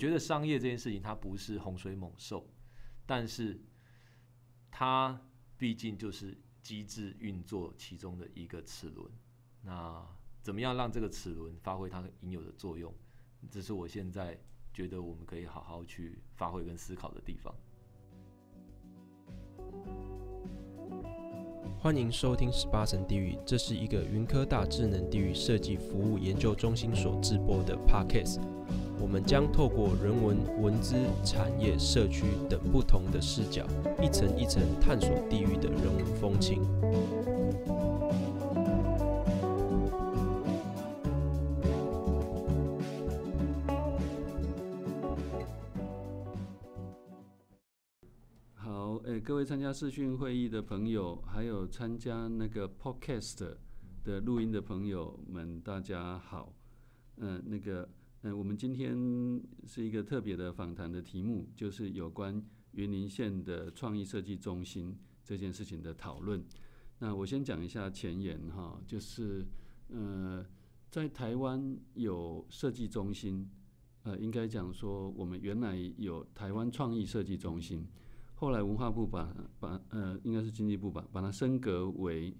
觉得商业这件事情它不是洪水猛兽，但是它毕竟就是机制运作其中的一个齿轮。那怎么样让这个齿轮发挥它应有的作用？这是我现在觉得我们可以好好去发挥跟思考的地方。欢迎收听十八层地狱，这是一个云科大智能地域设计服务研究中心所制播的 Podcast。我们将透过人文、文资、产业、社区等不同的视角，一层一层探索地域的人文风情。各位参加视讯会议的朋友，还有参加那个 Podcast 的录音的朋友们，大家好。嗯、那个，嗯、呃，我们今天是一个特别的访谈的题目，就是有关云林县的创意设计中心这件事情的讨论。那我先讲一下前言哈，就是呃，在台湾有设计中心，呃，应该讲说我们原来有台湾创意设计中心。后来文化部把把呃，应该是经济部吧把它升格为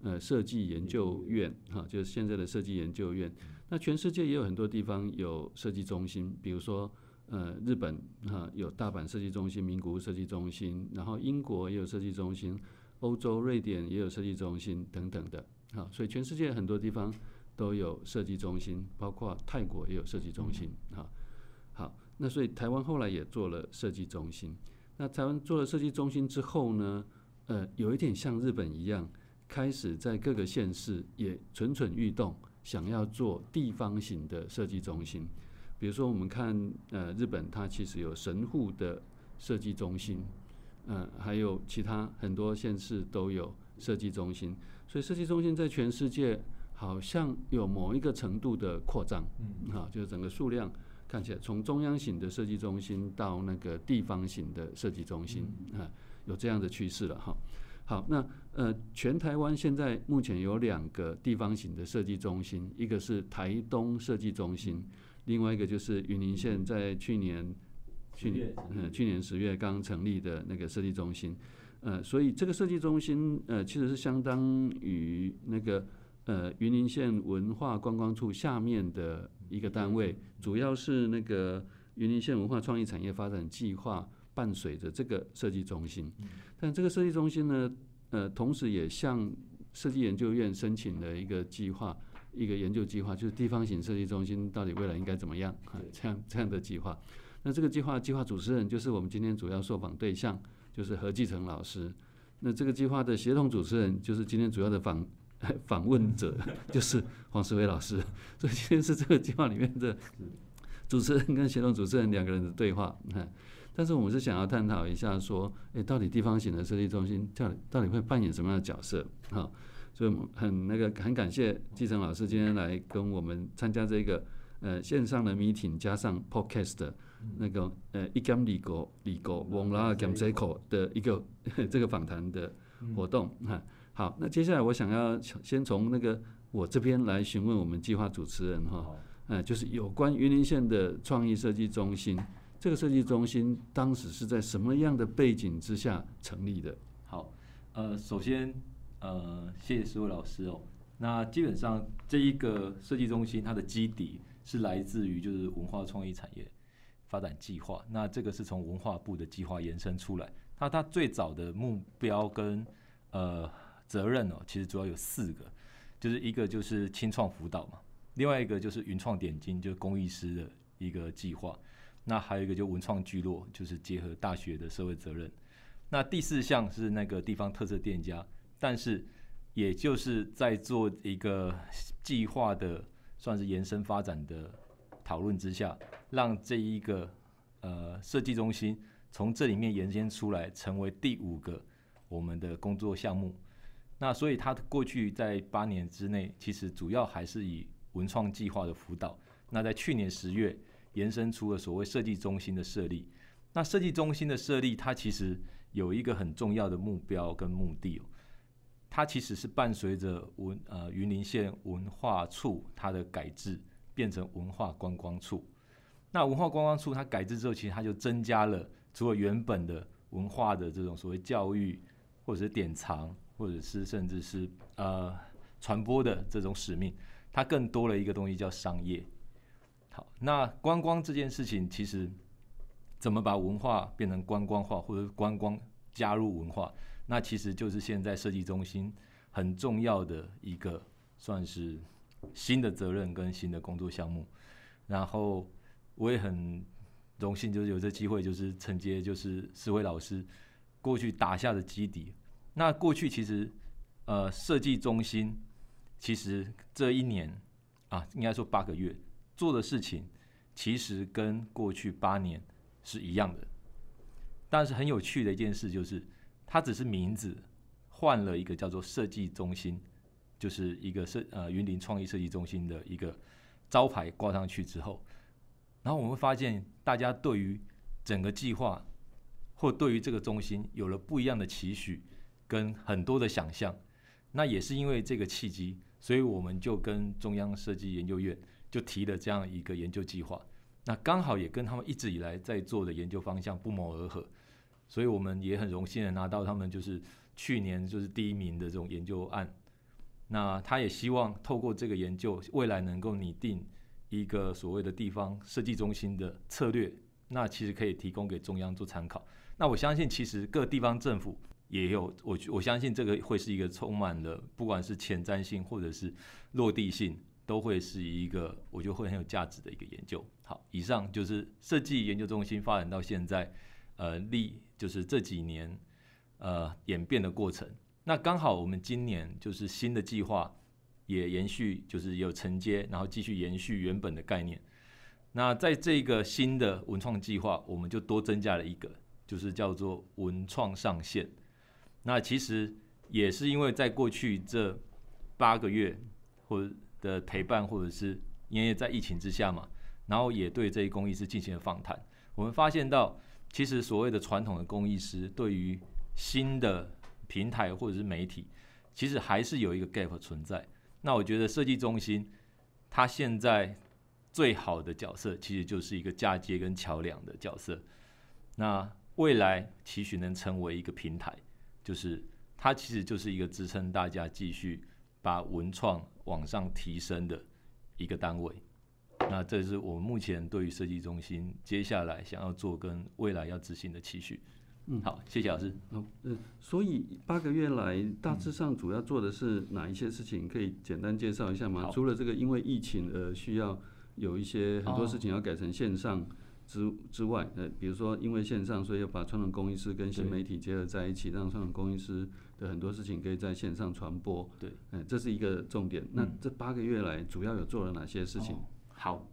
呃设计研究院哈，就是现在的设计研究院。那全世界也有很多地方有设计中心，比如说呃日本哈有大阪设计中心、名古屋设计中心，然后英国也有设计中心，欧洲瑞典也有设计中心等等的。好，所以全世界很多地方都有设计中心，包括泰国也有设计中心。哈，好，那所以台湾后来也做了设计中心。那台湾做了设计中心之后呢，呃，有一点像日本一样，开始在各个县市也蠢蠢欲动，想要做地方型的设计中心。比如说，我们看呃，日本它其实有神户的设计中心，呃，还有其他很多县市都有设计中心。所以设计中心在全世界好像有某一个程度的扩张，嗯，好，就是整个数量。看起来，从中央型的设计中心到那个地方型的设计中心，啊，有这样的趋势了哈。好，那呃，全台湾现在目前有两个地方型的设计中心，一个是台东设计中心，另外一个就是云林县在去年去年呃去年十月刚成立的那个设计中心，呃，所以这个设计中心呃其实是相当于那个。呃，云林县文化观光处下面的一个单位，主要是那个云林县文化创意产业发展计划伴随着这个设计中心。但这个设计中心呢，呃，同时也向设计研究院申请了一个计划，一个研究计划，就是地方型设计中心到底未来应该怎么样啊？这样这样的计划。那这个计划计划主持人就是我们今天主要受访对象，就是何继成老师。那这个计划的协同主持人就是今天主要的访。访问者 就是黄世伟老师，所以今天是这个计划里面的主持人跟协同主持人两个人的对话。但是我们是想要探讨一下，说，诶，到底地方型的设计中心到底到底会扮演什么样的角色？哈，所以我们很那个很感谢继承老师今天来跟我们参加这个呃线上的 meeting，加上 podcast 的那个呃一讲理工理工网络讲这口的一个 这个访谈的活动哈。好，那接下来我想要先从那个我这边来询问我们计划主持人哈，呃，就是有关云林县的创意设计中心，这个设计中心当时是在什么样的背景之下成立的？好，呃，首先呃，谢谢四位老师哦。那基本上这一个设计中心它的基底是来自于就是文化创意产业发展计划，那这个是从文化部的计划延伸出来，那它最早的目标跟呃。责任哦，其实主要有四个，就是一个就是青创辅导嘛，另外一个就是云创点睛，就是工艺师的一个计划，那还有一个就文创聚落，就是结合大学的社会责任。那第四项是那个地方特色店家，但是也就是在做一个计划的算是延伸发展的讨论之下，让这一个呃设计中心从这里面延伸出来，成为第五个我们的工作项目。那所以他过去在八年之内，其实主要还是以文创计划的辅导。那在去年十月，延伸出了所谓设计中心的设立。那设计中心的设立，它其实有一个很重要的目标跟目的。它其实是伴随着文呃云林县文化处它的改制，变成文化观光处。那文化观光处它改制之后，其实它就增加了除了原本的文化的这种所谓教育，或者是典藏，或者是甚至是呃传播的这种使命，它更多了一个东西叫商业。好，那观光这件事情，其实怎么把文化变成观光化，或者观光加入文化，那其实就是现在设计中心很重要的一个算是新的责任跟新的工作项目。然后我也很荣幸，就是有这机会，就是承接就是施辉老师过去打下的基底。那过去其实呃设计中心其实这一年啊，应该说八个月。做的事情其实跟过去八年是一样的，但是很有趣的一件事就是，它只是名字换了一个叫做设计中心，就是一个设呃云林创意设计中心的一个招牌挂上去之后，然后我们会发现大家对于整个计划或对于这个中心有了不一样的期许跟很多的想象，那也是因为这个契机，所以我们就跟中央设计研究院。就提了这样一个研究计划，那刚好也跟他们一直以来在做的研究方向不谋而合，所以我们也很荣幸的拿到他们就是去年就是第一名的这种研究案。那他也希望透过这个研究，未来能够拟定一个所谓的地方设计中心的策略，那其实可以提供给中央做参考。那我相信，其实各地方政府也有我我相信这个会是一个充满了不管是前瞻性或者是落地性。都会是一个我觉得会很有价值的一个研究。好，以上就是设计研究中心发展到现在，呃，历就是这几年呃演变的过程。那刚好我们今年就是新的计划也延续，就是有承接，然后继续延续原本的概念。那在这个新的文创计划，我们就多增加了一个，就是叫做文创上线。那其实也是因为在过去这八个月或的陪伴，或者是因为在疫情之下嘛，然后也对这些工艺师进行了访谈。我们发现到，其实所谓的传统的工艺师，对于新的平台或者是媒体，其实还是有一个 gap 存在。那我觉得设计中心，它现在最好的角色，其实就是一个嫁接跟桥梁的角色。那未来期许能成为一个平台，就是它其实就是一个支撑大家继续把文创往上提升的一个单位，那这是我们目前对于设计中心接下来想要做跟未来要执行的期许。嗯，好，谢谢老师。好，嗯，所以八个月来大致上主要做的是哪一些事情？可以简单介绍一下吗？除了这个因为疫情而需要有一些很多事情要改成线上之之外，呃，比如说因为线上，所以要把传统工艺师跟新媒体结合在一起，让传统工艺师。有很多事情可以在线上传播，对，嗯，这是一个重点。那这八个月来主要有做了哪些事情？哦、好，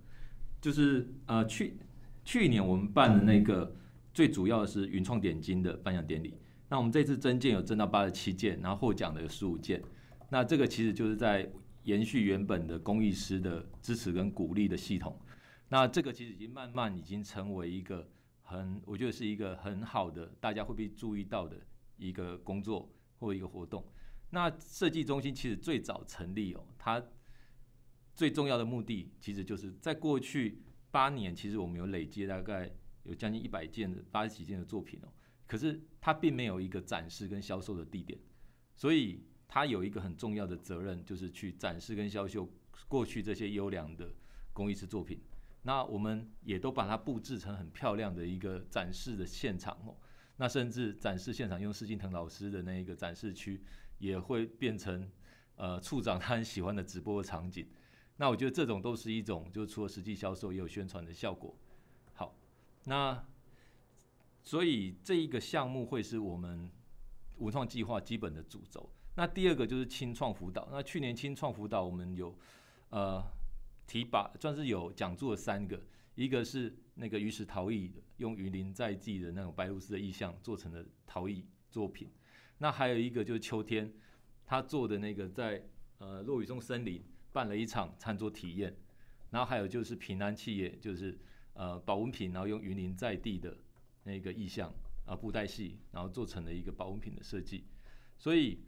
就是呃，去去年我们办的那个最主要的是云创点金的颁奖典礼。那我们这次增件有增到八十七件，然后获奖的有十五件。那这个其实就是在延续原本的公益师的支持跟鼓励的系统。那这个其实已经慢慢已经成为一个很，我觉得是一个很好的，大家会被注意到的一个工作。或一个活动，那设计中心其实最早成立哦，它最重要的目的其实就是在过去八年，其实我们有累积大概有将近一百件的八十几件的作品哦，可是它并没有一个展示跟销售的地点，所以它有一个很重要的责任，就是去展示跟销售过去这些优良的工艺师作品。那我们也都把它布置成很漂亮的一个展示的现场哦。那甚至展示现场用施金腾老师的那一个展示区，也会变成呃处长他很喜欢的直播场景。那我觉得这种都是一种，就除了实际销售，也有宣传的效果。好，那所以这一个项目会是我们文创计划基本的主轴。那第二个就是青创辅导。那去年青创辅导我们有呃提拔，算是有讲座三个。一个是那个鱼石陶艺的，用鱼鳞在地的那种白鹭鸶的意象做成的陶艺作品。那还有一个就是秋天，他做的那个在呃落羽松森林办了一场餐桌体验。然后还有就是平安企业，就是呃保温瓶，然后用鱼鳞在地的那个意象啊布袋戏，然后做成了一个保温瓶的设计。所以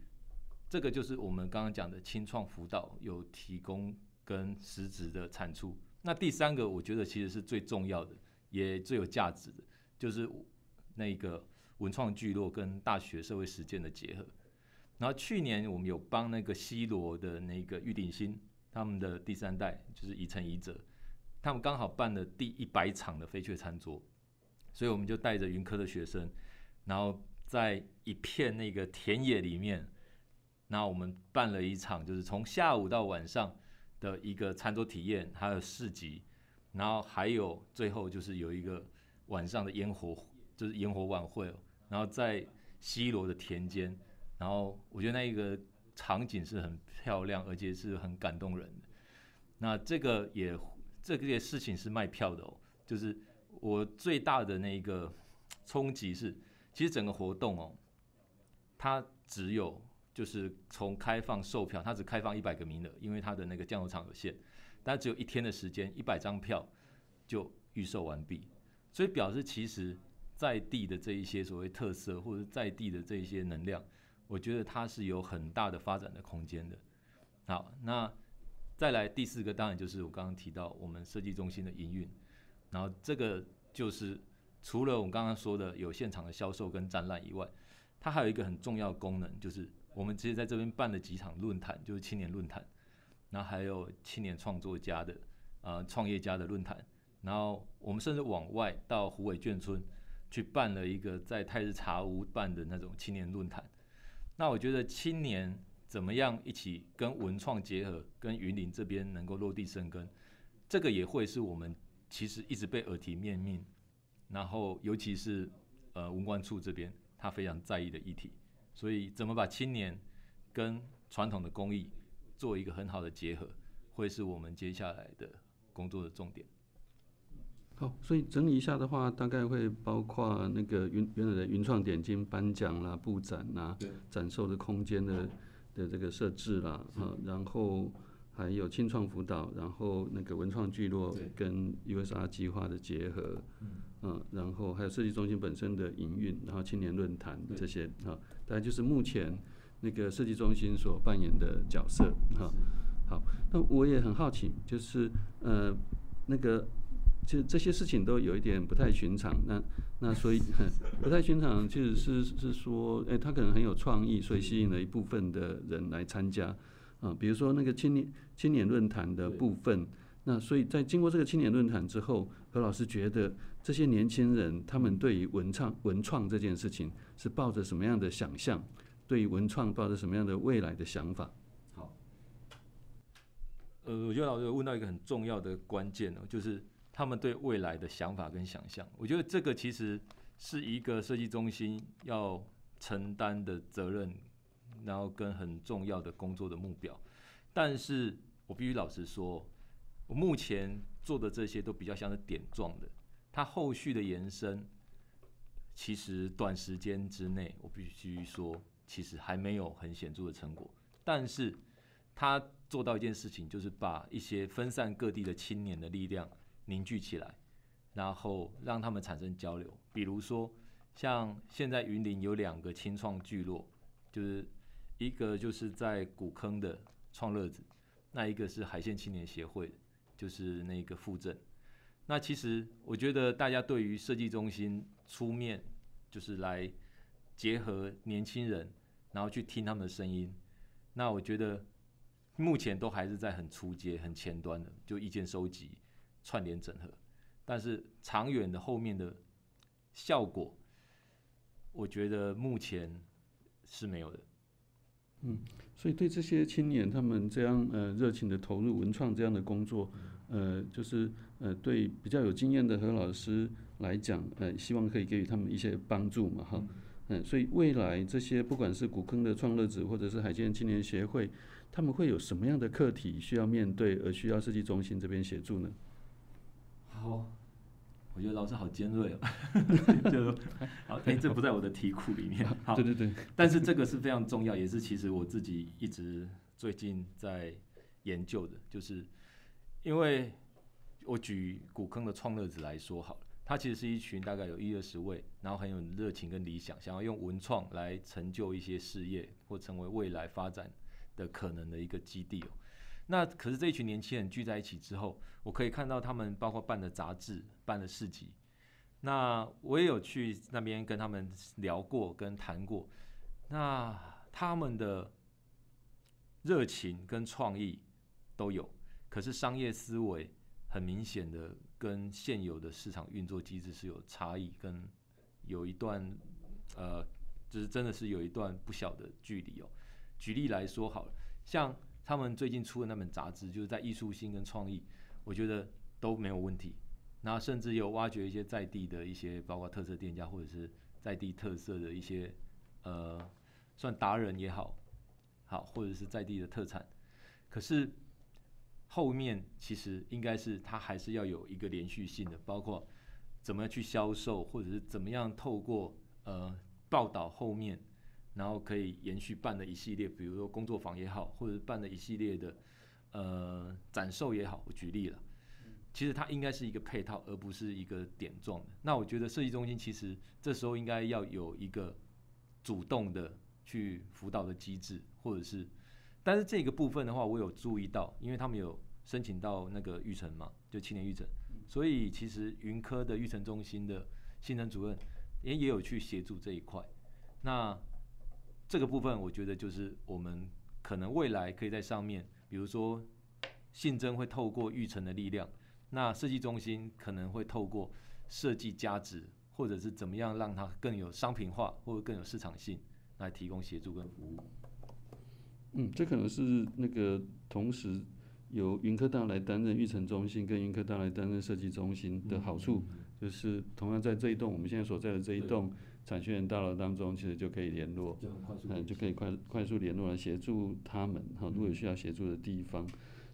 这个就是我们刚刚讲的青创辅导有提供跟实质的产出。那第三个，我觉得其实是最重要的，也最有价值的，就是那个文创聚落跟大学社会实践的结合。然后去年我们有帮那个西罗的那个玉鼎新他们的第三代，就是乙成乙者，他们刚好办了第一百场的飞雀餐桌，所以我们就带着云科的学生，然后在一片那个田野里面，然后我们办了一场，就是从下午到晚上。的一个餐桌体验，还有市集，然后还有最后就是有一个晚上的烟火，就是烟火晚会，然后在西罗的田间，然后我觉得那一个场景是很漂亮，而且是很感动人的。那这个也这个事情是卖票的哦，就是我最大的那一个冲击是，其实整个活动哦，它只有。就是从开放售票，它只开放一百个名额，因为它的那个酱油厂有限，但只有一天的时间，一百张票就预售完毕，所以表示其实在地的这一些所谓特色，或者在地的这一些能量，我觉得它是有很大的发展的空间的。好，那再来第四个，当然就是我刚刚提到我们设计中心的营运，然后这个就是除了我们刚刚说的有现场的销售跟展览以外，它还有一个很重要的功能就是。我们直接在这边办了几场论坛，就是青年论坛，然后还有青年创作家的、呃创业家的论坛，然后我们甚至往外到虎尾眷村去办了一个在泰日茶屋办的那种青年论坛。那我觉得青年怎么样一起跟文创结合，跟云林这边能够落地生根，这个也会是我们其实一直被耳提面命，然后尤其是呃文管处这边他非常在意的议题。所以，怎么把青年跟传统的工艺做一个很好的结合，会是我们接下来的工作的重点。好，所以整理一下的话，大概会包括那个云原来的云创点睛颁奖啦、布展啦、展售的空间的的这个设置啦，啊，然后还有青创辅导，然后那个文创聚落跟 USR 计划的结合。嗯，然后还有设计中心本身的营运，然后青年论坛这些啊，大概就是目前那个设计中心所扮演的角色哈。好，那我也很好奇，就是呃那个其实这些事情都有一点不太寻常，那那所以 不太寻常，其实是是说，哎，他可能很有创意，所以吸引了一部分的人来参加啊，比如说那个青年青年论坛的部分。那所以在经过这个青年论坛之后，何老师觉得这些年轻人他们对于文创文创这件事情是抱着什么样的想象？对于文创抱着什么样的未来的想法？好，呃，我觉得老师问到一个很重要的关键哦，就是他们对未来的想法跟想象。我觉得这个其实是一个设计中心要承担的责任，然后跟很重要的工作的目标。但是我必须老实说。我目前做的这些都比较像是点状的，它后续的延伸，其实短时间之内，我必须说，其实还没有很显著的成果。但是，他做到一件事情，就是把一些分散各地的青年的力量凝聚起来，然后让他们产生交流。比如说，像现在云林有两个青创聚落，就是一个就是在古坑的创乐子，那一个是海线青年协会。就是那个副镇，那其实我觉得大家对于设计中心出面，就是来结合年轻人，然后去听他们的声音。那我觉得目前都还是在很初阶、很前端的，就意见收集、串联整合。但是长远的后面的效果，我觉得目前是没有的。嗯，所以对这些青年，他们这样呃热情的投入文创这样的工作，呃，就是呃对比较有经验的何老师来讲，呃，希望可以给予他们一些帮助嘛，哈，嗯，所以未来这些不管是古坑的创乐子，或者是海线青年协会，他们会有什么样的课题需要面对，而需要设计中心这边协助呢？好。我觉得老师好尖锐哦，就好，哎，这不在我的题库里面。好，对对对，但是这个是非常重要，也是其实我自己一直最近在研究的，就是因为我举古坑的创乐子来说好了，他其实是一群大概有一二十位，然后很有热情跟理想，想要用文创来成就一些事业或成为未来发展的可能的一个基地哦。那可是这一群年轻人聚在一起之后，我可以看到他们包括办的杂志、办的市集。那我也有去那边跟他们聊过、跟谈过。那他们的热情跟创意都有，可是商业思维很明显的跟现有的市场运作机制是有差异，跟有一段呃，就是真的是有一段不小的距离哦。举例来说好了，像他们最近出的那本杂志，就是在艺术性跟创意，我觉得都没有问题。那甚至有挖掘一些在地的一些，包括特色店家或者是在地特色的一些，呃，算达人也好，好或者是在地的特产。可是后面其实应该是它还是要有一个连续性的，包括怎么样去销售，或者是怎么样透过呃报道后面，然后可以延续办的一系列，比如说工作坊也好，或者办的一系列的呃展售也好。我举例了。其实它应该是一个配套，而不是一个点状的。那我觉得设计中心其实这时候应该要有一个主动的去辅导的机制，或者是，但是这个部分的话，我有注意到，因为他们有申请到那个育成嘛，就青年育成，所以其实云科的育成中心的新人主任也也有去协助这一块。那这个部分，我觉得就是我们可能未来可以在上面，比如说信征会透过育成的力量。那设计中心可能会透过设计价值，或者是怎么样让它更有商品化，或者更有市场性，来提供协助跟服务。嗯，这可能是那个同时由云科大来担任育成中心，跟云科大来担任设计中心的好处，就是同样在这一栋我们现在所在的这一栋产学研大楼当中，其实就可以联络，嗯，就可以快快速联络来协助他们哈，如果有需要协助的地方。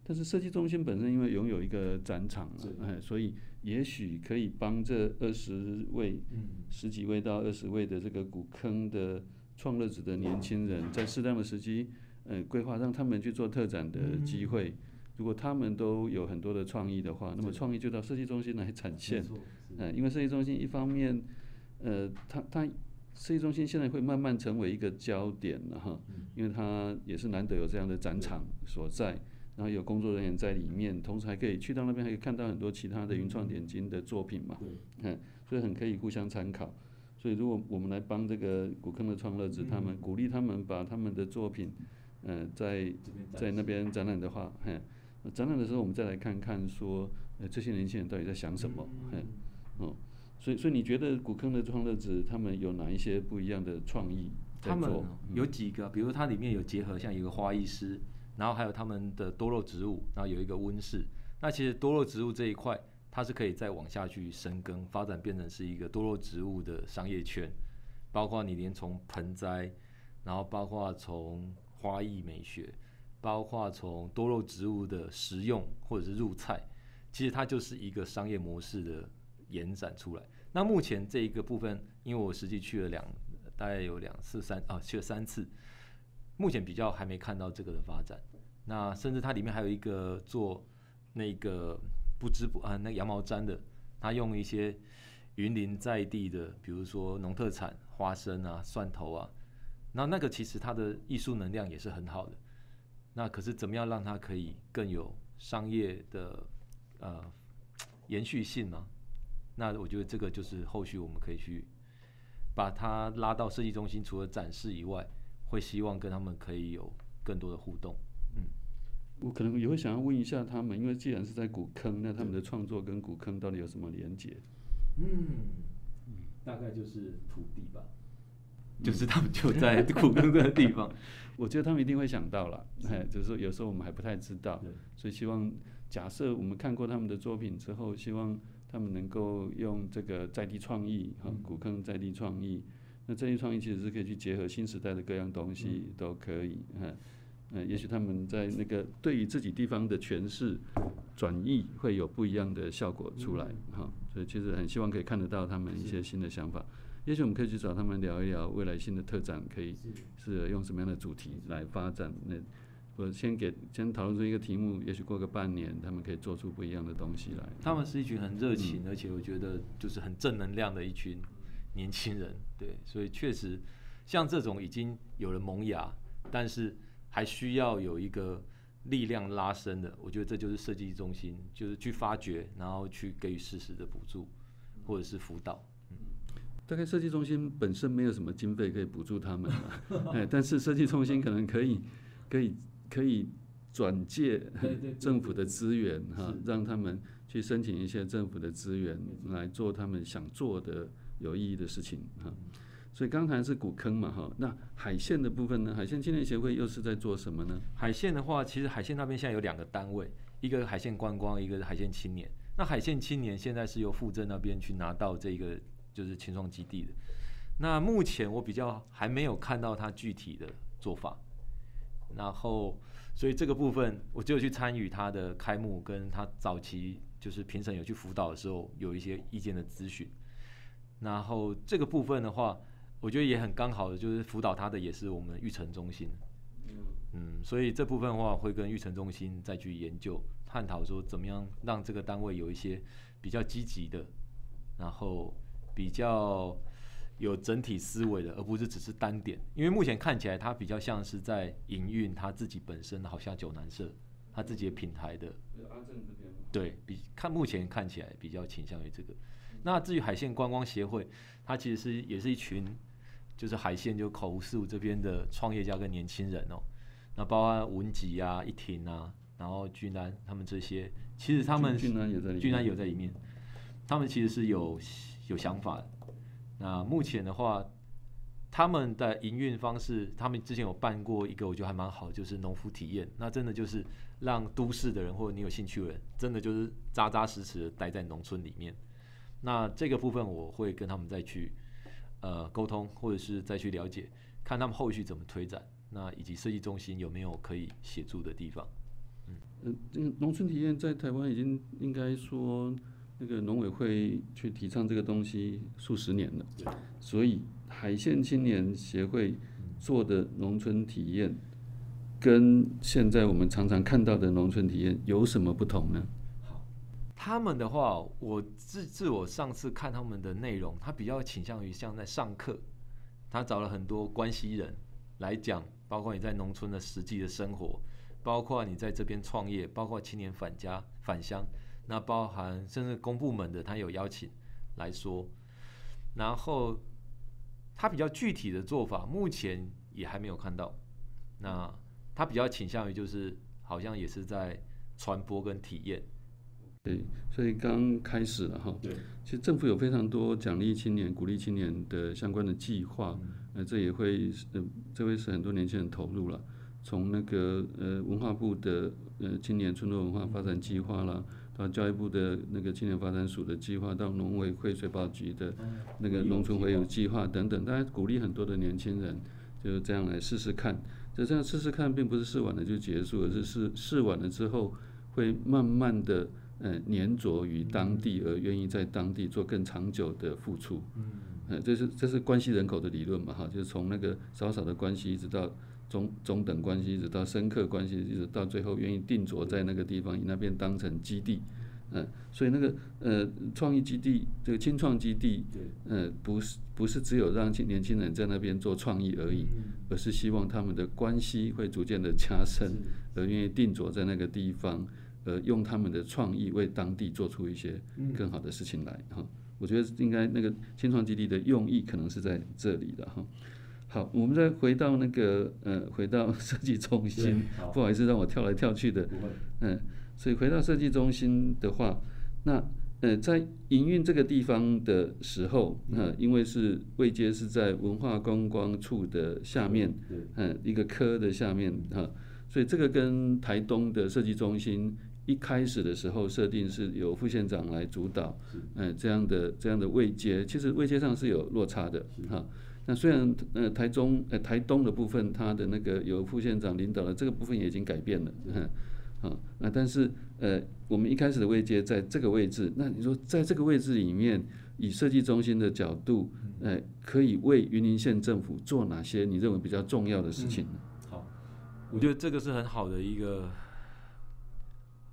但是设计中心本身因为拥有一个展场，哎，所以也许可以帮这二十位、十几位到二十位的这个古坑的创乐子的年轻人，在适当的时机，呃，规划让他们去做特展的机会。如果他们都有很多的创意的话，那么创意就到设计中心来展现。嗯，因为设计中心一方面，呃，它它设计中心现在会慢慢成为一个焦点了哈，因为它也是难得有这样的展场所在。然后有工作人员在里面，同时还可以去到那边，还可以看到很多其他的云创点睛的作品嘛，嗯，所以很可以互相参考。所以如果我们来帮这个古坑的创乐子，他们鼓励他们把他们的作品，嗯，在在那边展览的话，嗯，展览的时候我们再来看看说，呃，这些年轻人到底在想什么，嗯，哦，所以所以你觉得古坑的创乐子他们有哪一些不一样的创意？他们有几个，比如它里面有结合像一个花艺师。然后还有他们的多肉植物，然后有一个温室。那其实多肉植物这一块，它是可以再往下去深耕发展，变成是一个多肉植物的商业圈。包括你连从盆栽，然后包括从花艺美学，包括从多肉植物的食用或者是入菜，其实它就是一个商业模式的延展出来。那目前这一个部分，因为我实际去了两，大概有两次三啊去了三次。目前比较还没看到这个的发展，那甚至它里面还有一个做那个不织布啊，那羊毛毡的，它用一些云林在地的，比如说农特产花生啊、蒜头啊，那那个其实它的艺术能量也是很好的。那可是怎么样让它可以更有商业的呃延续性呢？那我觉得这个就是后续我们可以去把它拉到设计中心，除了展示以外。会希望跟他们可以有更多的互动，嗯，我可能也会想要问一下他们，因为既然是在古坑，那他们的创作跟古坑到底有什么连结？嗯，大概就是土地吧，就是他们就在古坑这个地方，我觉得他们一定会想到了，哎，就是说有时候我们还不太知道，所以希望假设我们看过他们的作品之后，希望他们能够用这个在地创意，哈，古坑在地创意。那这些创意其实是可以去结合新时代的各样东西，都可以，嗯，嗯，也许他们在那个对于自己地方的诠释转译会有不一样的效果出来，哈，所以其实很希望可以看得到他们一些新的想法。也许我们可以去找他们聊一聊未来新的特展，可以是用什么样的主题来发展。那我先给先讨论出一个题目，也许过个半年，他们可以做出不一样的东西来。他们是一群很热情，而且我觉得就是很正能量的一群。年轻人，对，所以确实，像这种已经有了萌芽，但是还需要有一个力量拉伸的，我觉得这就是设计中心，就是去发掘，然后去给予适时的补助或者是辅导。嗯，大概设计中心本身没有什么经费可以补助他们 但是设计中心可能可以，可以，可以转借政府的资源哈，让他们去申请一些政府的资源来做他们想做的有意义的事情哈。所以刚才是古坑嘛，哈，那海线的部分呢？海线青年协会又是在做什么呢？海线的话，其实海线那边现在有两个单位，一个海线观光，一个是海线青年。那海线青年现在是由富镇那边去拿到这个就是青创基地的。那目前我比较还没有看到他具体的做法，然后所以这个部分我只有去参与他的开幕，跟他早期就是评审有去辅导的时候有一些意见的咨询。然后这个部分的话。我觉得也很刚好的，就是辅导他的也是我们育成中心，嗯，所以这部分的话会跟育成中心再去研究探讨，说怎么样让这个单位有一些比较积极的，然后比较有整体思维的，而不是只是单点。因为目前看起来，他比较像是在营运他自己本身，好像九南社他自己的品牌的。对，比看目前看起来比较倾向于这个。那至于海线观光协会，它其实是也是一群。就是海线，就口湖四湖这边的创业家跟年轻人哦，那包括文吉啊、一婷啊，然后俊南他们这些，其实他们俊南也在里面，俊南有在里面，他们其实是有有想法的。那目前的话，他们的营运方式，他们之前有办过一个，我觉得还蛮好，就是农夫体验。那真的就是让都市的人或者你有兴趣的人，真的就是扎扎实实的待在农村里面。那这个部分我会跟他们再去。呃，沟通或者是再去了解，看他们后续怎么推展，那以及设计中心有没有可以协助的地方。嗯，嗯，这个农村体验在台湾已经应该说，那个农委会去提倡这个东西数十年了。所以海线青年协会做的农村体验，跟现在我们常常看到的农村体验有什么不同呢？他们的话，我自自我上次看他们的内容，他比较倾向于像在上课，他找了很多关系人来讲，包括你在农村的实际的生活，包括你在这边创业，包括青年返家返乡，那包含甚至公部门的，他有邀请来说，然后他比较具体的做法，目前也还没有看到。那他比较倾向于就是好像也是在传播跟体验。对，所以刚开始了哈。对，其实政府有非常多奖励青年、鼓励青年的相关的计划，呃，这也会，呃，这会使很多年轻人投入了。从那个呃文化部的呃青年村落文化发展计划啦，到教育部的那个青年发展署的计划，到农委会水保局的那个农村回游计划等等，大家鼓励很多的年轻人就是这样来试试看。就这样试试看，并不是试完了就结束，而是试试完了之后会慢慢的。呃，粘着于当地而愿意在当地做更长久的付出，呃，这是这是关系人口的理论嘛，哈，就是从那个少少的关系，一直到中中等关系，一直到深刻关系，一直到最后愿意定着在那个地方，以那边当成基地，嗯，所以那个呃创意基地，这个青创基地，呃，不是不是只有让青年轻人在那边做创意而已，而是希望他们的关系会逐渐的加深，而愿意定着在那个地方。呃，用他们的创意为当地做出一些更好的事情来哈、嗯。我觉得应该那个青创基地的用意可能是在这里的哈。好，我们再回到那个呃，回到 设计中心，不好意思让我跳来跳去的。嗯，所以回到设计中心的话，那呃，在营运这个地方的时候，呃，因为是位阶是在文化观光处的下面，嗯，一个科的下面哈，所以这个跟台东的设计中心。一开始的时候设定是由副县长来主导，嗯，这样的这样的位阶，其实位阶上是有落差的哈。那虽然呃台中呃台东的部分，它的那个由副县长领导的这个部分也已经改变了，哈，好，那但是呃我们一开始的位阶在这个位置，那你说在这个位置里面，以设计中心的角度，呃，可以为云林县政府做哪些你认为比较重要的事情呢？好，我觉得这个是很好的一个。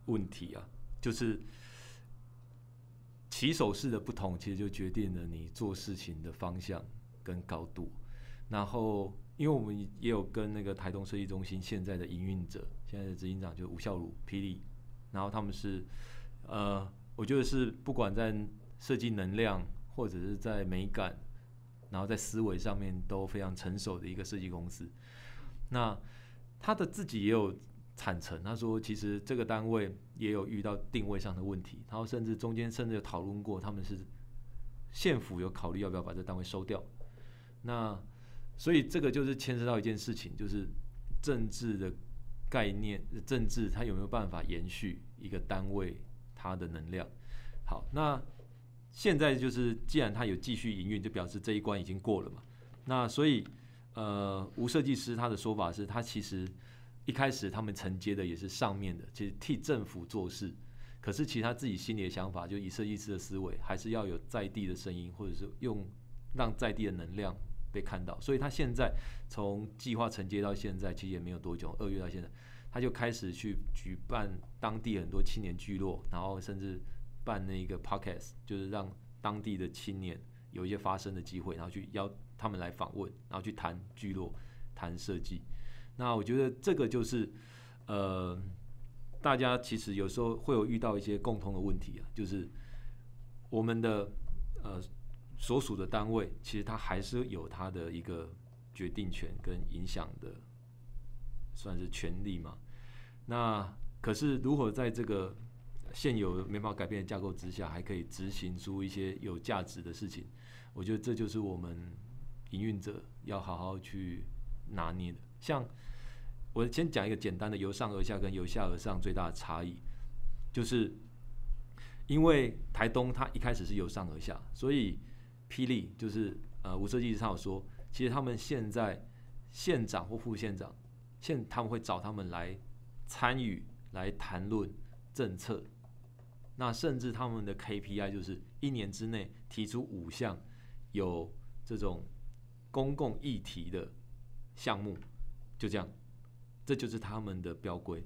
问题啊，就是起手式的不同，其实就决定了你做事情的方向跟高度。然后，因为我们也有跟那个台东设计中心现在的营运者，现在的执行长就吴孝儒、霹雳，然后他们是呃，我觉得是不管在设计能量或者是在美感，然后在思维上面都非常成熟的一个设计公司。那他的自己也有坦诚，他说其实这个单位也有遇到定位上的问题，然后甚至中间甚至有讨论过，他们是县府有考虑要不要把这单位收掉。那所以这个就是牵涉到一件事情，就是政治的概念，政治它有没有办法延续一个单位它的能量？好，那现在就是既然它有继续营运，就表示这一关已经过了嘛。那所以呃，吴设计师他的说法是他其实一开始他们承接的也是上面的，其实替政府做事，可是其实他自己心里的想法，就以设计师的思维，还是要有在地的声音，或者是用让在地的能量。被看到，所以他现在从计划承接到现在，其实也没有多久，二月到现在，他就开始去举办当地很多青年聚落，然后甚至办那个 podcast，就是让当地的青年有一些发声的机会，然后去邀他们来访问，然后去谈聚落、谈设计。那我觉得这个就是，呃，大家其实有时候会有遇到一些共同的问题啊，就是我们的呃。所属的单位，其实他还是有他的一个决定权跟影响的，算是权利嘛。那可是如何在这个现有没法改变的架构之下，还可以执行出一些有价值的事情？我觉得这就是我们营运者要好好去拿捏的。像我先讲一个简单的由上而下跟由下而上最大的差异，就是因为台东它一开始是由上而下，所以。霹雳就是呃，吴设计师他有说，其实他们现在县长或副县长，现他们会找他们来参与来谈论政策，那甚至他们的 KPI 就是一年之内提出五项有这种公共议题的项目，就这样，这就是他们的标规。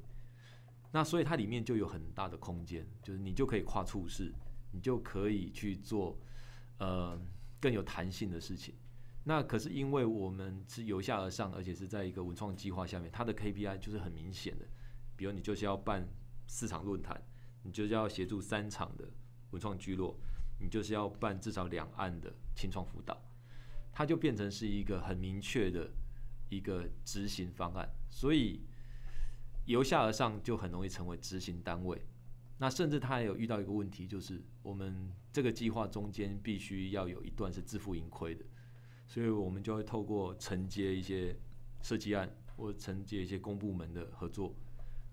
那所以它里面就有很大的空间，就是你就可以跨处室，你就可以去做。呃，更有弹性的事情。那可是因为我们是由下而上，而且是在一个文创计划下面，它的 KPI 就是很明显的。比如你就是要办四场论坛，你就是要协助三场的文创聚落，你就是要办至少两岸的清创辅导，它就变成是一个很明确的一个执行方案。所以由下而上就很容易成为执行单位。那甚至他还有遇到一个问题，就是我们这个计划中间必须要有一段是自负盈亏的，所以我们就会透过承接一些设计案或承接一些公部门的合作，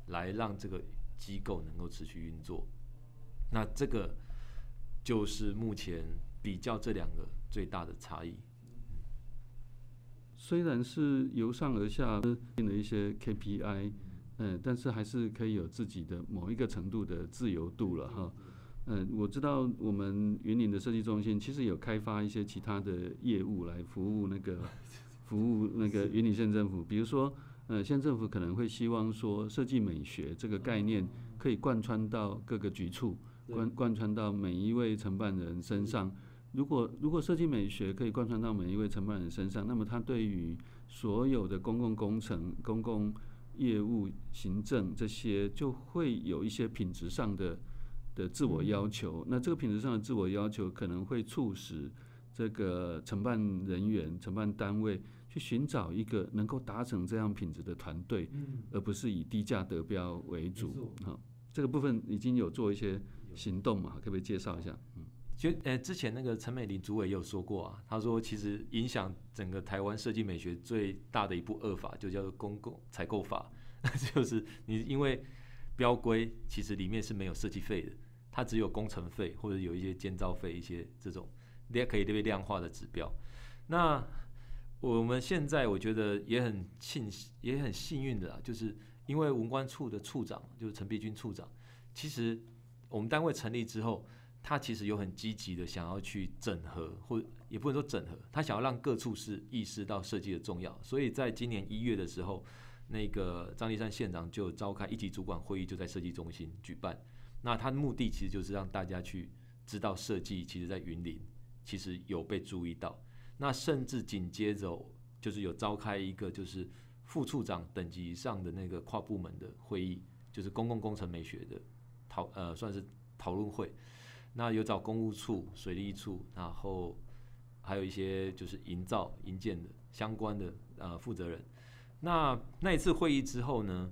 来让这个机构能够持续运作。那这个就是目前比较这两个最大的差异。虽然是由上而下定了一些 KPI。嗯，但是还是可以有自己的某一个程度的自由度了哈。嗯，我知道我们云林的设计中心其实有开发一些其他的业务来服务那个 服务那个云林县政府，比如说，呃，县政府可能会希望说设计美学这个概念可以贯穿到各个局处，贯贯穿到每一位承办人身上。如果如果设计美学可以贯穿到每一位承办人身上，那么它对于所有的公共工程、公共业务、行政这些就会有一些品质上的的自我要求。那这个品质上的自我要求可能会促使这个承办人员、承办单位去寻找一个能够达成这样品质的团队，而不是以低价得标为主。好，这个部分已经有做一些行动嘛？可不可以介绍一下？嗯，其实呃，之前那个陈美玲主委也有说过啊，他说其实影响整个台湾设计美学最大的一部恶法，就叫做公共采购法。就是你因为标规其实里面是没有设计费的，它只有工程费或者有一些建造费，一些这种也可以被量化的指标。那我们现在我觉得也很庆也很幸运的啊，就是因为文官处的处长就是陈碧君处长，其实我们单位成立之后，他其实有很积极的想要去整合，或也不能说整合，他想要让各处室意识到设计的重要，所以在今年一月的时候。那个张立山县长就召开一级主管会议，就在设计中心举办。那他的目的其实就是让大家去知道设计，其实在云林其实有被注意到。那甚至紧接着就是有召开一个就是副处长等级以上的那个跨部门的会议，就是公共工程美学的讨呃算是讨论会。那有找公务处、水利处，然后还有一些就是营造、营建的相关的呃负责人。那那一次会议之后呢，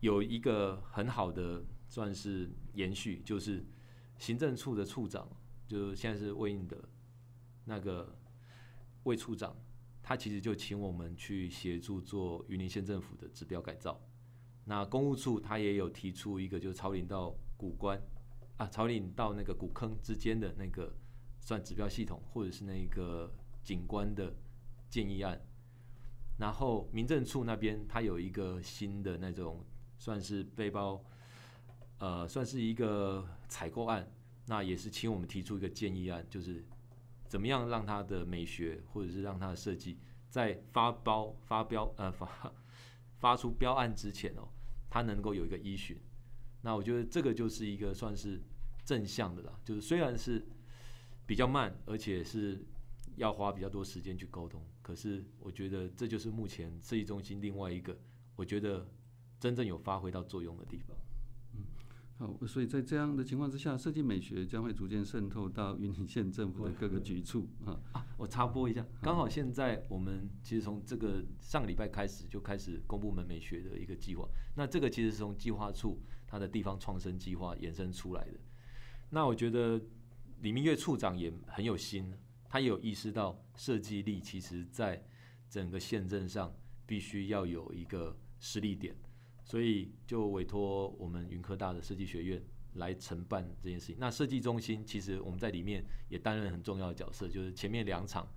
有一个很好的算是延续，就是行政处的处长，就现在是魏应的那个魏处长，他其实就请我们去协助做云林县政府的指标改造。那公务处他也有提出一个，就是草岭到古关。啊，草岭到那个古坑之间的那个算指标系统，或者是那个景观的建议案。然后民政处那边，它有一个新的那种算是背包，呃，算是一个采购案。那也是请我们提出一个建议案，就是怎么样让它的美学，或者是让它的设计，在发包发标呃发发出标案之前哦，它能够有一个依循。那我觉得这个就是一个算是正向的啦，就是虽然是比较慢，而且是要花比较多时间去沟通，可是我觉得这就是目前设计中心另外一个我觉得真正有发挥到作用的地方。好，所以在这样的情况之下，设计美学将会逐渐渗透到云林县政府的各个局处啊。啊，我插播一下，刚好现在我们其实从这个上个礼拜开始就开始公部门美学的一个计划。那这个其实是从计划处它的地方创生计划衍生出来的。那我觉得李明月处长也很有心，他也有意识到设计力其实在整个县镇上必须要有一个实力点。所以就委托我们云科大的设计学院来承办这件事情。那设计中心其实我们在里面也担任很重要的角色，就是前面两场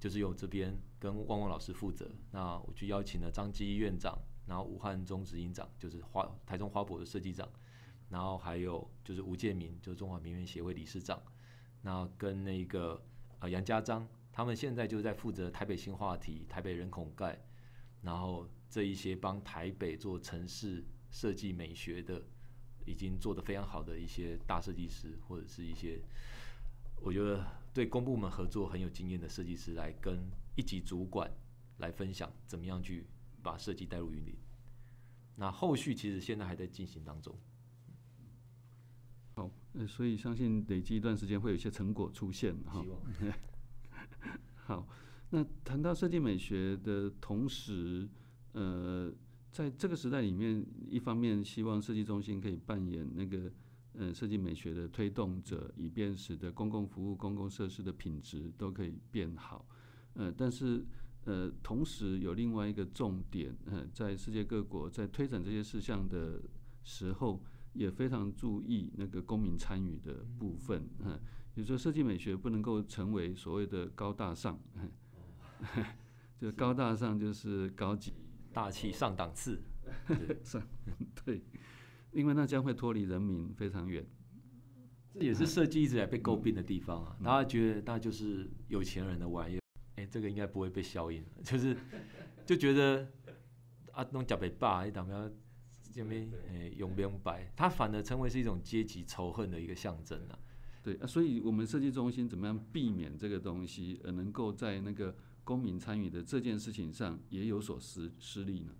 就是由这边跟汪汪老师负责。那我就邀请了张基院长，然后武汉中执行长，就是花台中花博的设计长，然后还有就是吴建民，就是中华名媛协会理事长，那跟那个呃杨家章，他们现在就在负责台北新话题、台北人孔盖，然后。这一些帮台北做城市设计美学的，已经做得非常好的一些大设计师，或者是一些我觉得对公部门合作很有经验的设计师，来跟一级主管来分享怎么样去把设计带入云林。那后续其实现在还在进行当中。好，呃，所以相信累积一段时间会有一些成果出现哈。希望。好，那谈到设计美学的同时。呃，在这个时代里面，一方面希望设计中心可以扮演那个呃设计美学的推动者，以便使得公共服务、公共设施的品质都可以变好。呃，但是呃，同时有另外一个重点，呃，在世界各国在推展这些事项的时候，也非常注意那个公民参与的部分。嗯、呃，比如说设计美学不能够成为所谓的高大上，呃、就高大上就是高级。大气上档次，上对，因为那将会脱离人民非常远。这也是设计一直在被诟病的地方啊！大家觉得那就是有钱人的玩意这个应该不会被消音，就是就觉得啊，弄假北霸，一档要这边哎用不用白，它反而成为是一种阶级仇恨的一个象征啊。对啊，所以我们设计中心怎么样避免这个东西，呃能够在那个。公民参与的这件事情上也有所失失利呢，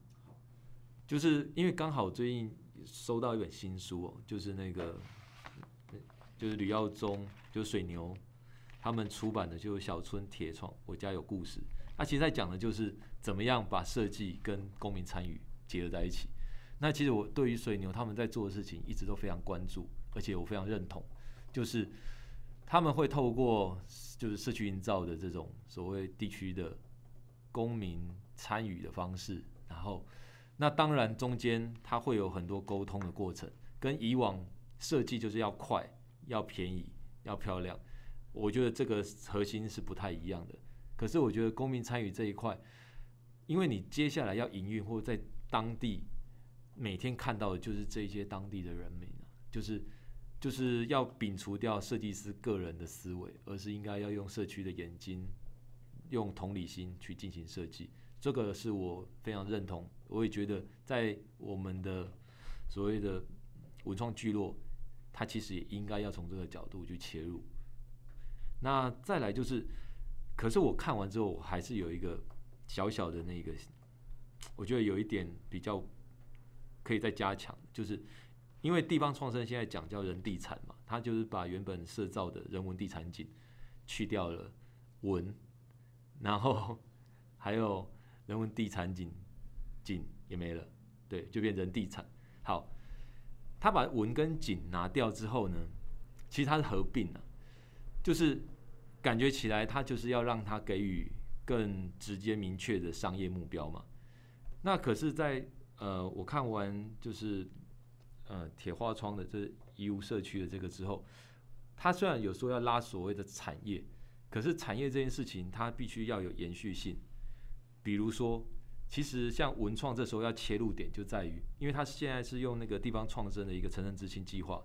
就是因为刚好最近收到一本新书哦，就是那个就是吕耀中，就是水牛他们出版的，就是小村铁闯，我家有故事。那其实在讲的就是怎么样把设计跟公民参与结合在一起。那其实我对于水牛他们在做的事情一直都非常关注，而且我非常认同，就是。他们会透过就是社区营造的这种所谓地区的公民参与的方式，然后那当然中间它会有很多沟通的过程，跟以往设计就是要快、要便宜、要漂亮，我觉得这个核心是不太一样的。可是我觉得公民参与这一块，因为你接下来要营运或者在当地每天看到的就是这些当地的人民啊，就是。就是要摒除掉设计师个人的思维，而是应该要用社区的眼睛，用同理心去进行设计。这个是我非常认同，我也觉得在我们的所谓的文创聚落，它其实也应该要从这个角度去切入。那再来就是，可是我看完之后，我还是有一个小小的那个我觉得有一点比较可以再加强，就是因为地方创生现在讲叫人地产嘛，它就是把原本设造的人文地产景去掉了文，然后 还有人文地产景景也没了，对，就变人地产。好，他把文跟景拿掉之后呢，其实它是合并了，就是感觉起来他就是要让他给予更直接明确的商业目标嘛。那可是在，呃，我看完就是呃铁花窗的这义乌社区的这个之后，他虽然有说要拉所谓的产业，可是产业这件事情它必须要有延续性。比如说，其实像文创这时候要切入点就在于，因为他现在是用那个地方创生的一个城镇之星计划，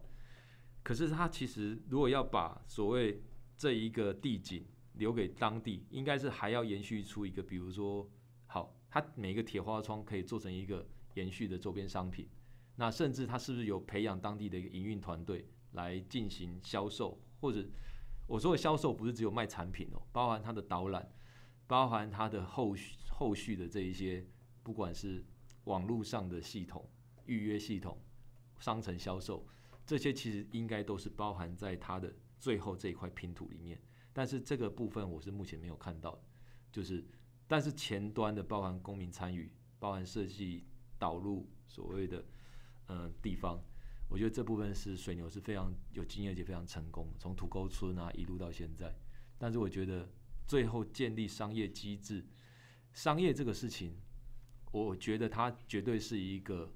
可是他其实如果要把所谓这一个地景留给当地，应该是还要延续出一个，比如说。好它每个铁花窗可以做成一个延续的周边商品，那甚至它是不是有培养当地的一个营运团队来进行销售？或者我说的销售不是只有卖产品哦，包含它的导览，包含它的后续后续的这一些，不管是网络上的系统、预约系统、商城销售，这些其实应该都是包含在它的最后这一块拼图里面。但是这个部分我是目前没有看到的，就是。但是前端的包含公民参与，包含设计导入所谓的呃地方，我觉得这部分是水牛是非常有经验而且非常成功，从土沟村啊一路到现在。但是我觉得最后建立商业机制，商业这个事情，我觉得它绝对是一个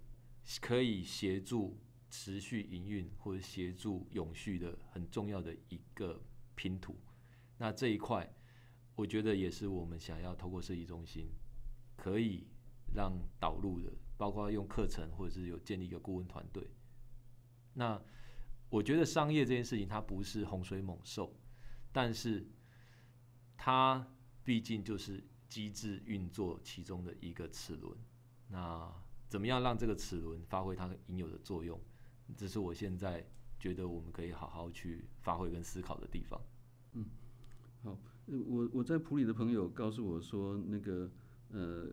可以协助持续营运或者协助永续的很重要的一个拼图。那这一块。我觉得也是我们想要透过设计中心，可以让导入的，包括用课程或者是有建立一个顾问团队。那我觉得商业这件事情它不是洪水猛兽，但是它毕竟就是机制运作其中的一个齿轮。那怎么样让这个齿轮发挥它应有的作用？这是我现在觉得我们可以好好去发挥跟思考的地方。嗯，好。我我在普里的朋友告诉我说，那个呃，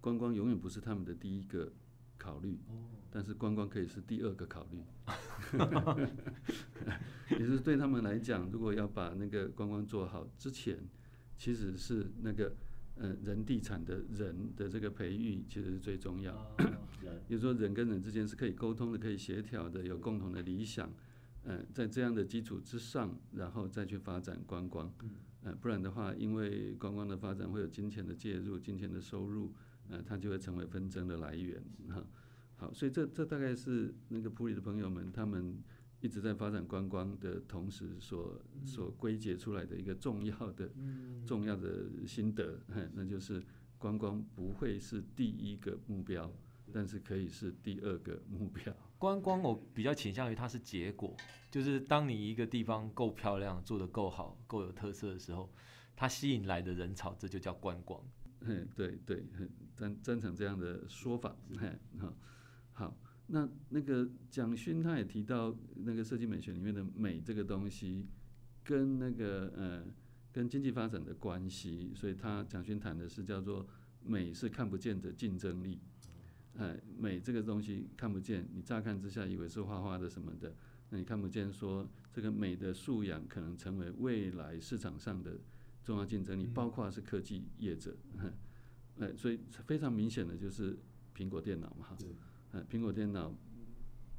观光永远不是他们的第一个考虑，但是观光可以是第二个考虑。也是对他们来讲，如果要把那个观光做好之前，其实是那个呃人地产的人的这个培育其实是最重要。也就是说，人跟人之间是可以沟通的，可以协调的，有共同的理想。嗯，在这样的基础之上，然后再去发展观光。呃，不然的话，因为观光的发展会有金钱的介入、金钱的收入，呃，它就会成为纷争的来源。哈，好，所以这这大概是那个普里的朋友们他们一直在发展观光的同时所所归结出来的一个重要的重要的心得，那就是观光不会是第一个目标。但是可以是第二个目标。观光我比较倾向于它是结果，就是当你一个地方够漂亮、做得够好、够有特色的时候，它吸引来的人潮，这就叫观光。嗯，对对，很赞赞成这样的说法。嗯，好，好，那那个蒋勋他也提到那个设计美学里面的美这个东西，跟那个呃跟经济发展的关系，所以他蒋勋谈的是叫做美是看不见的竞争力。哎，美这个东西看不见，你乍看之下以为是画画的什么的，那你看不见说这个美的素养可能成为未来市场上的重要竞争力，包括是科技业者。哎，所以非常明显的就是苹果电脑嘛，哈，哎，苹果电脑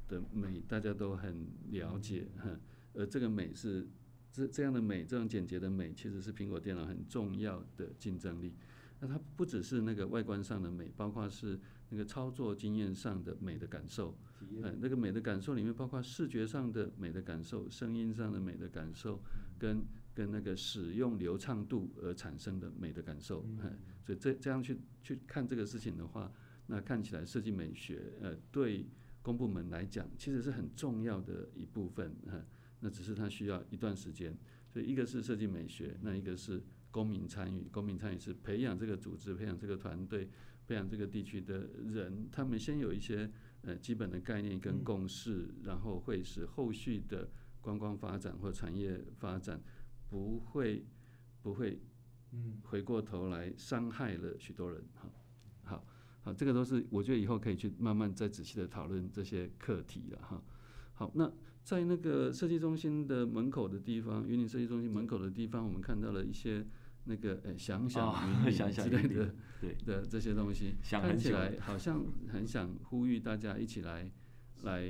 的美大家都很了解，哈，而这个美是这这样的美，这种简洁的美，其实是苹果电脑很重要的竞争力。那它不只是那个外观上的美，包括是那个操作经验上的美的感受，呃，那个美的感受里面包括视觉上的美的感受、声音上的美的感受，跟跟那个使用流畅度而产生的美的感受，嗯，所以这这样去去看这个事情的话，那看起来设计美学，呃，对公部门来讲其实是很重要的一部分，哈，那只是它需要一段时间，所以一个是设计美学，那一个是。公民参与，公民参与是培养这个组织、培养这个团队、培养这个地区的人，他们先有一些呃基本的概念跟共识，嗯、然后会使后续的观光发展或产业发展不会不会，嗯，回过头来伤害了许多人。好，好，这个都是我觉得以后可以去慢慢再仔细的讨论这些课题了哈。好，那在那个设计中心的门口的地方，云林设计中心门口的地方，我们看到了一些那个呃想想云林 之类的对的这些东西，看起来好像很想呼吁大家一起来来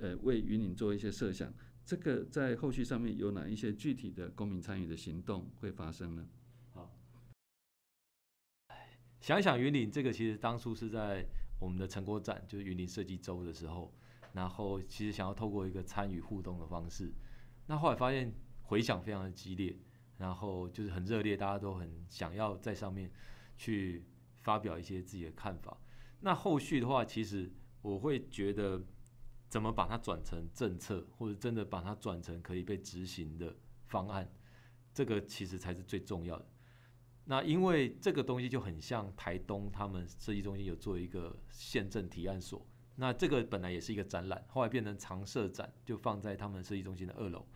呃为云林做一些设想。这个在后续上面有哪一些具体的公民参与的行动会发生呢？好，想想云林这个，其实当初是在我们的成果展，就是云林设计周的时候，然后其实想要透过一个参与互动的方式，那后来发现回响非常的激烈，然后就是很热烈，大家都很想要在上面去发表一些自己的看法。那后续的话，其实我会觉得。怎么把它转成政策，或者真的把它转成可以被执行的方案，这个其实才是最重要的。那因为这个东西就很像台东他们设计中心有做一个宪政提案所，那这个本来也是一个展览，后来变成常设展，就放在他们设计中心的二楼。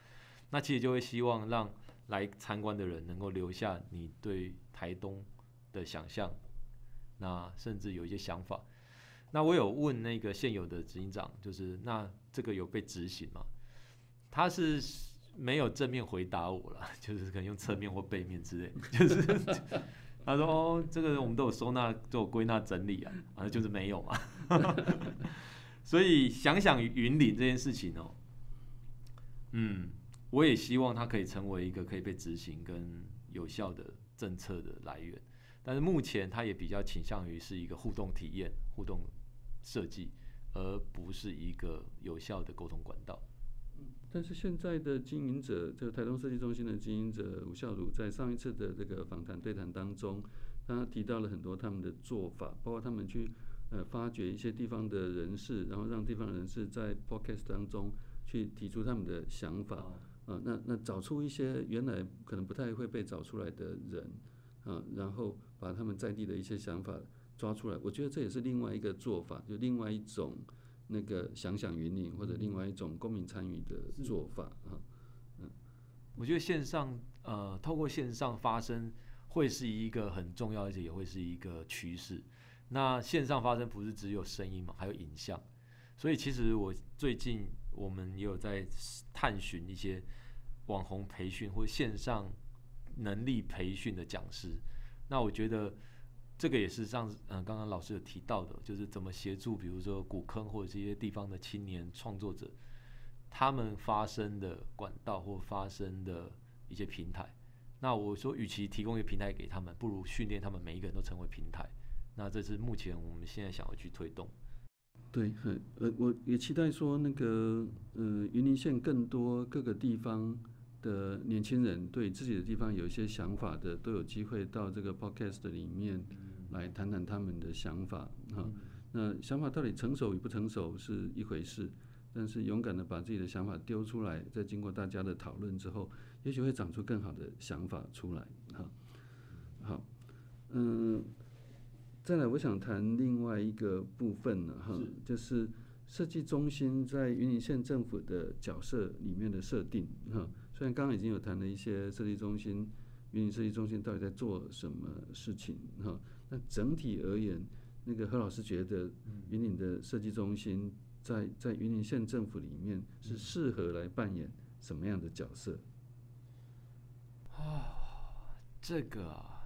那其实就会希望让来参观的人能够留下你对台东的想象，那甚至有一些想法。那我有问那个现有的执行长，就是那这个有被执行吗？他是没有正面回答我了，就是可能用侧面或背面之类，就是他说哦，这个我们都有收纳，都有归纳整理啊，反正就是没有嘛。所以想想云林这件事情哦，嗯，我也希望它可以成为一个可以被执行跟有效的政策的来源，但是目前它也比较倾向于是一个互动体验、互动。设计，而不是一个有效的沟通管道。但是现在的经营者，这个台东设计中心的经营者吴孝儒，在上一次的这个访谈对谈当中，他提到了很多他们的做法，包括他们去呃发掘一些地方的人士，然后让地方人士在 podcast 当中去提出他们的想法啊、那那找出一些原来可能不太会被找出来的人啊、然后把他们在地的一些想法。抓出来，我觉得这也是另外一个做法，就另外一种那个想想云岭，或者另外一种公民参与的做法啊。嗯，我觉得线上呃，透过线上发声会是一个很重要，而且也会是一个趋势。那线上发声不是只有声音嘛，还有影像。所以其实我最近我们也有在探寻一些网红培训或线上能力培训的讲师。那我觉得。这个也是上次嗯，刚刚老师有提到的，就是怎么协助，比如说古坑或者这些地方的青年创作者，他们发声的管道或发声的一些平台。那我说，与其提供一个平台给他们，不如训练他们每一个人都成为平台。那这是目前我们现在想要去推动。对，很呃，我也期待说那个呃，云林县更多各个地方的年轻人对自己的地方有一些想法的，都有机会到这个 podcast 里面。来谈谈他们的想法哈，那想法到底成熟与不成熟是一回事，但是勇敢的把自己的想法丢出来，在经过大家的讨论之后，也许会长出更好的想法出来哈。好，嗯，再来我想谈另外一个部分呢哈，就是设计中心在云林县政府的角色里面的设定哈。虽然刚刚已经有谈了一些设计中心，云林设计中心到底在做什么事情哈。那整体而言，那个何老师觉得云林的设计中心在在云林县政府里面是适合来扮演什么样的角色？啊，这个啊，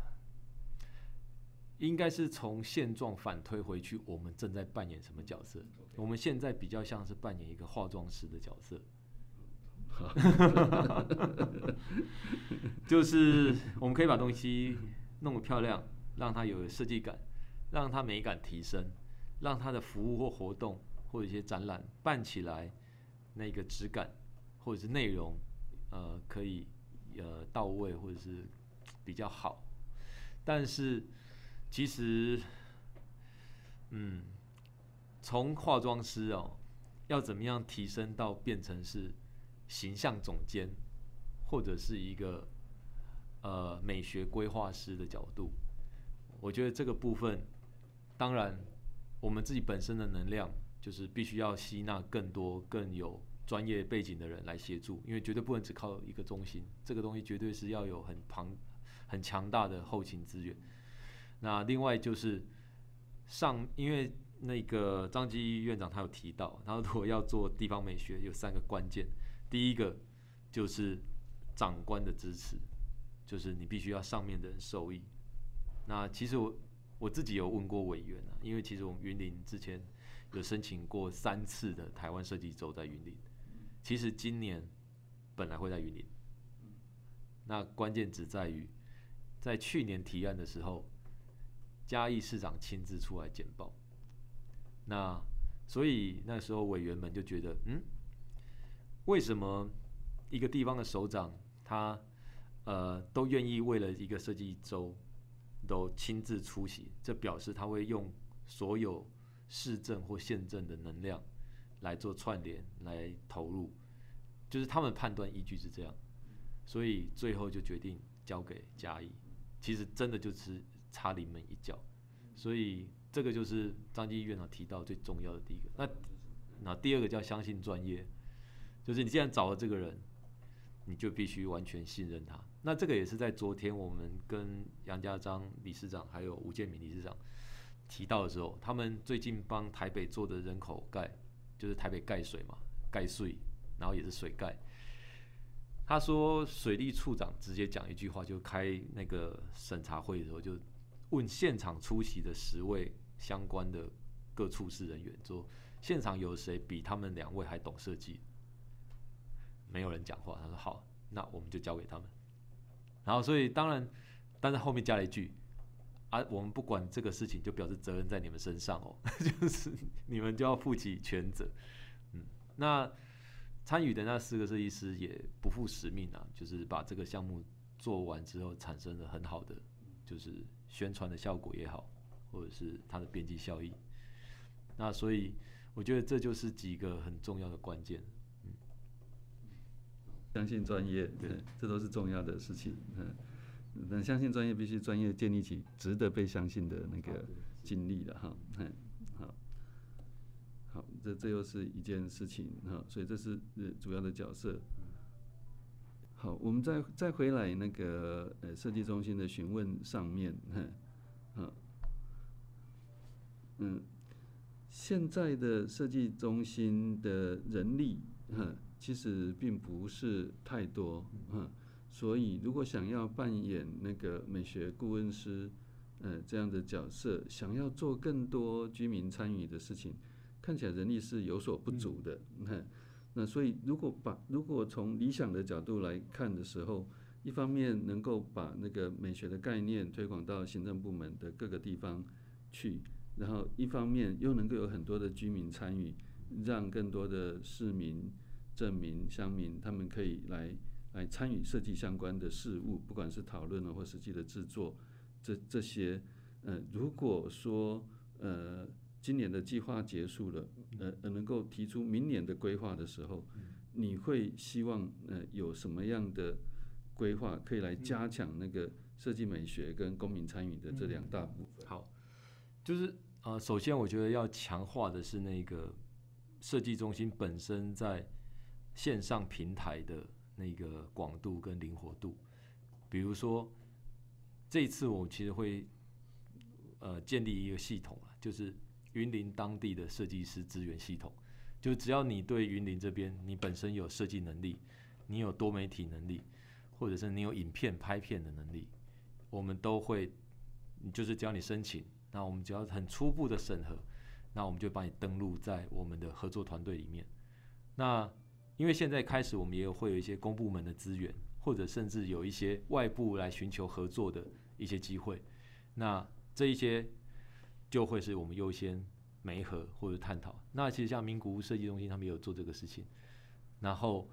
应该是从现状反推回去，我们正在扮演什么角色？我们现在比较像是扮演一个化妆师的角色，就是我们可以把东西弄得漂亮。让它有设计感，让它美感提升，让它的服务或活动或一些展览办起来，那个质感或者是内容，呃，可以呃到位或者是比较好。但是其实，嗯，从化妆师哦，要怎么样提升到变成是形象总监，或者是一个呃美学规划师的角度。我觉得这个部分，当然，我们自己本身的能量就是必须要吸纳更多更有专业背景的人来协助，因为绝对不能只靠一个中心，这个东西绝对是要有很庞、很强大的后勤资源。那另外就是上，因为那个张基院长他有提到，他说如果要做地方美学，有三个关键，第一个就是长官的支持，就是你必须要上面的人受益。那其实我我自己有问过委员啊，因为其实我们云林之前有申请过三次的台湾设计周在云林，其实今年本来会在云林，那关键只在于在去年提案的时候，嘉义市长亲自出来简报，那所以那时候委员们就觉得，嗯，为什么一个地方的首长他呃都愿意为了一个设计周都亲自出席？这表示他会用所有市政或县政的能量来做串联，来投入，就是他们判断依据是这样，所以最后就决定交给嘉义。其实真的就是。差临门一脚，所以这个就是张基院长提到最重要的第一个。那那第二个叫相信专业，就是你既然找了这个人，你就必须完全信任他。那这个也是在昨天我们跟杨家章理事长还有吴建民理事长提到的时候，他们最近帮台北做的人口盖，就是台北盖水嘛，盖税，然后也是水盖。他说水利处长直接讲一句话，就开那个审查会的时候就。问现场出席的十位相关的各处室人员说：“现场有谁比他们两位还懂设计？”没有人讲话。他说：“好，那我们就交给他们。”然后，所以当然，但是后面加了一句：“啊，我们不管这个事情，就表示责任在你们身上哦，就是你们就要负起全责。”嗯，那参与的那四个设计师也不负使命啊，就是把这个项目做完之后，产生了很好的就是。宣传的效果也好，或者是它的边际效益，那所以我觉得这就是几个很重要的关键。嗯，相信专业，对，这都是重要的事情。嗯，那相信专业，必须专业建立起值得被相信的那个经历了哈。嗯，好，好，这这又是一件事情哈，所以这是主要的角色。好，我们再再回来那个呃设计中心的询问上面，哈，嗯，现在的设计中心的人力，哈，其实并不是太多，嗯，所以如果想要扮演那个美学顾问师，呃，这样的角色，想要做更多居民参与的事情，看起来人力是有所不足的，嗯那所以，如果把如果从理想的角度来看的时候，一方面能够把那个美学的概念推广到行政部门的各个地方去，然后一方面又能够有很多的居民参与，让更多的市民、镇民、乡民他们可以来来参与设计相关的事物，不管是讨论或实际的制作，这这些，呃，如果说呃。今年的计划结束了，呃呃，能够提出明年的规划的时候，你会希望呃有什么样的规划可以来加强那个设计美学跟公民参与的这两大部分？好，就是呃，首先我觉得要强化的是那个设计中心本身在线上平台的那个广度跟灵活度，比如说这一次我其实会呃建立一个系统了，就是。云林当地的设计师资源系统，就只要你对云林这边，你本身有设计能力，你有多媒体能力，或者是你有影片拍片的能力，我们都会，就是只要你申请，那我们只要很初步的审核，那我们就把你登录在我们的合作团队里面。那因为现在开始，我们也有会有一些公部门的资源，或者甚至有一些外部来寻求合作的一些机会，那这一些。就会是我们优先媒合或者探讨。那其实像名古屋设计中心，他们也有做这个事情。然后，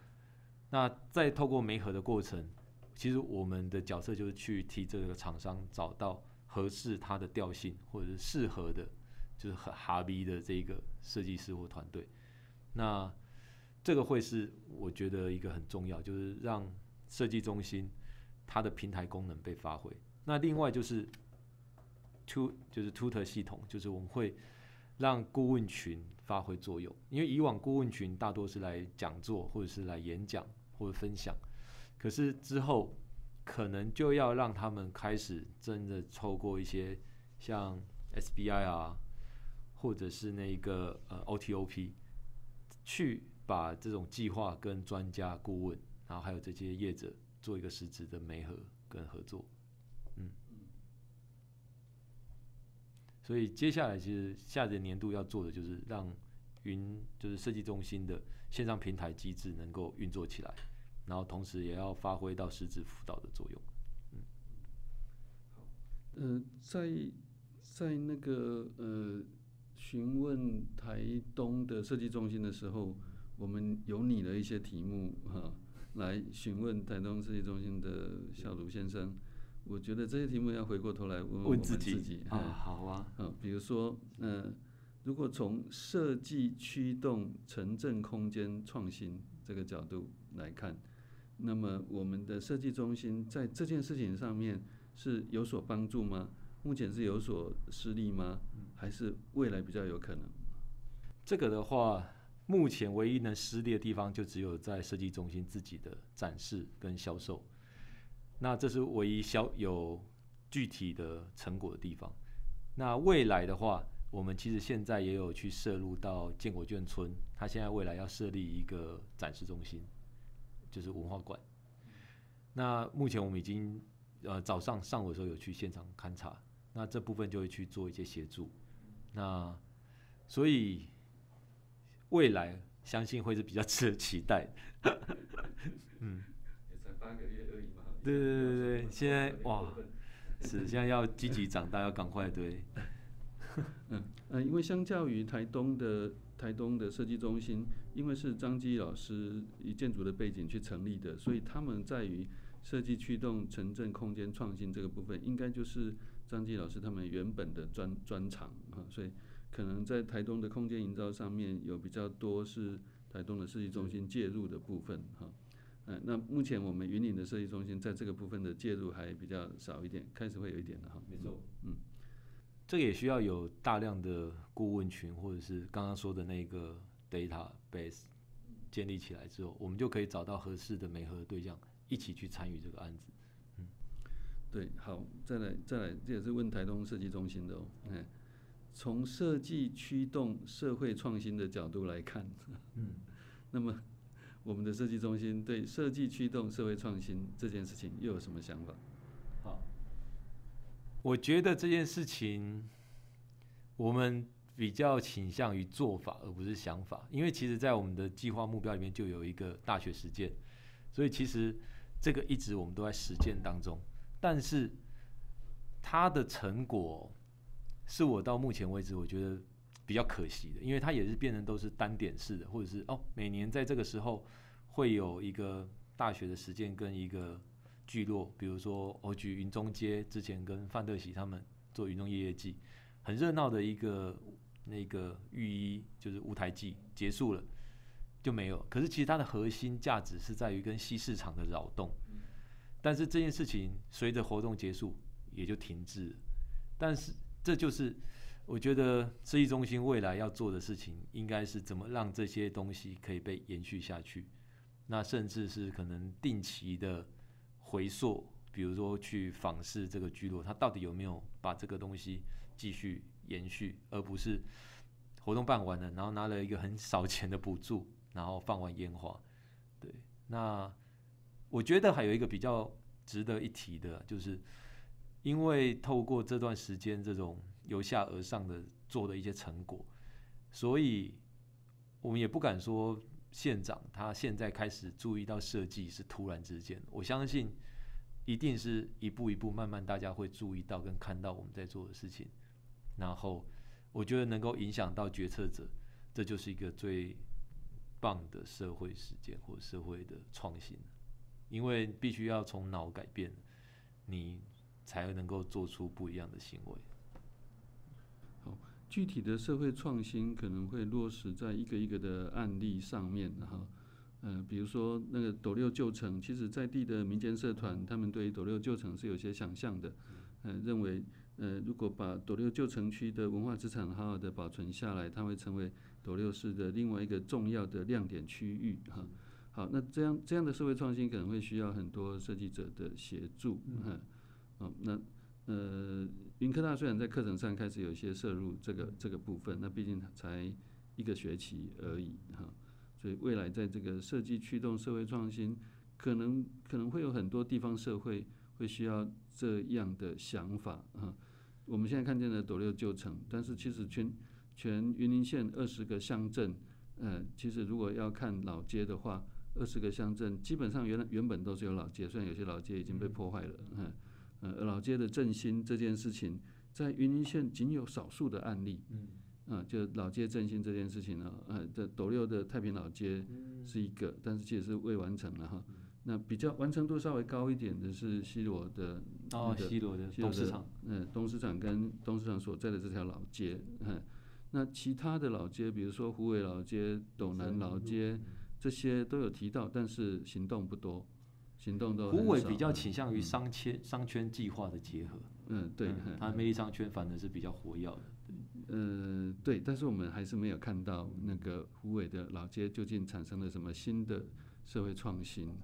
那再透过媒合的过程，其实我们的角色就是去替这个厂商找到合适它的调性，或者是适合的，就是很哈逼的这个设计师或团队。那这个会是我觉得一个很重要，就是让设计中心它的平台功能被发挥。那另外就是。to 就是 tutor 系统，就是我们会让顾问群发挥作用，因为以往顾问群大多是来讲座或者是来演讲或者分享，可是之后可能就要让他们开始真的透过一些像 SBI 啊，或者是那个呃 OTOP，去把这种计划跟专家顾问，然后还有这些业者做一个实质的媒合跟合作，嗯，所以接下来其实下个年度要做的就是让云就是设计中心的线上平台机制能够运作起来，然后同时也要发挥到实质辅导的作用。嗯，呃，在在那个呃询问台东的设计中心的时候，我们有你的一些题目哈，来询问台东设计中心的小卢先生。我觉得这些题目要回过头来问问我们自己，自己啊，好啊，嗯，比如说，呃，如果从设计驱动城镇空间创新这个角度来看，那么我们的设计中心在这件事情上面是有所帮助吗？目前是有所失利吗？还是未来比较有可能？这个的话，目前唯一能失利的地方，就只有在设计中心自己的展示跟销售。那这是唯一销有具体的成果的地方。那未来的话，我们其实现在也有去涉入到建国眷村，它现在未来要设立一个展示中心，就是文化馆。那目前我们已经呃早上上午的时候有去现场勘察，那这部分就会去做一些协助。那所以未来相信会是比较值得期待。嗯，也才八个月而已嘛。对对对对，现在哇，是现在要积极长大，要赶快对。嗯嗯，因为相较于台东的台东的设计中心，因为是张基老师以建筑的背景去成立的，所以他们在于设计驱动城镇空间创新这个部分，应该就是张基老师他们原本的专专长啊，所以可能在台东的空间营造上面有比较多是台东的设计中心介入的部分哈。嗯，那目前我们云岭的设计中心在这个部分的介入还比较少一点，开始会有一点的哈。没错，嗯。这个也需要有大量的顾问群，或者是刚刚说的那个 database 建立起来之后，我们就可以找到合适的媒合对象，一起去参与这个案子。嗯，对，好，再来再来，这也是问台东设计中心的哦。嗯，从设计驱动社会创新的角度来看，嗯，那么我们的设计中心对设计驱动社会创新这件事情又有什么想法？好我觉得这件事情，我们比较倾向于做法，而不是想法。因为其实，在我们的计划目标里面就有一个大学实践，所以其实这个一直我们都在实践当中。但是它的成果，是我到目前为止我觉得比较可惜的，因为它也是变成都是单点式的，或者是哦，每年在这个时候会有一个大学的实践跟一个。聚落，比如说我举云中街之前跟范特喜他们做云中夜夜祭，很热闹的一个那个浴衣就是舞台祭结束了就没有。可是其实它的核心价值是在于跟西市场的扰动，但是这件事情随着活动结束也就停滞了。但是这就是我觉得设计中心未来要做的事情，应该是怎么让这些东西可以被延续下去，那甚至是可能定期的。回溯，比如说去访视这个聚落，他到底有没有把这个东西继续延续，而不是活动办完了，然后拿了一个很少钱的补助，然后放完烟花。对，那我觉得还有一个比较值得一提的，就是因为透过这段时间这种由下而上的做的一些成果，所以我们也不敢说。县长他现在开始注意到设计是突然之间，我相信一定是一步一步慢慢大家会注意到跟看到我们在做的事情，然后我觉得能够影响到决策者，这就是一个最棒的社会实践或社会的创新，因为必须要从脑改变，你才能够做出不一样的行为。好具体的社会创新可能会落实在一个一个的案例上面，哈，呃，比如说那个斗六旧城，其实在地的民间社团，他们对于斗六旧城是有些想象的，呃，认为，呃，如果把斗六旧城区的文化资产好好的保存下来，它会成为斗六市的另外一个重要的亮点区域，哈。好，那这样这样的社会创新可能会需要很多设计者的协助，哈，好，那。呃，云科大虽然在课程上开始有一些摄入这个这个部分，那毕竟才一个学期而已哈，所以未来在这个设计驱动社会创新，可能可能会有很多地方社会会需要这样的想法哈。我们现在看见的斗六旧城，但是其实全全云林县二十个乡镇，呃，其实如果要看老街的话，二十个乡镇基本上原来原本都是有老街，虽然有些老街已经被破坏了，嗯，呃，老街的振兴这件事情，在云林县仅有少数的案例，嗯，啊，就老街振兴这件事情呢，呃，这斗六的太平老街是一个，但是其实是未完成了哈。那比较完成度稍微高一点的是西螺的，哦，西螺的东市场，嗯，东市场跟东市场所在的这条老街，嗯，那其他的老街，比如说虎尾老街、斗南老街，这些都有提到，但是行动不多，行动都胡伟比较倾向于商圈商圈计划的结合，嗯，对，它魅力商圈反而是比较活跃的，嗯，对，但是我们还是没有看到那个胡伟的老街究竟产生了什么新的社会创新。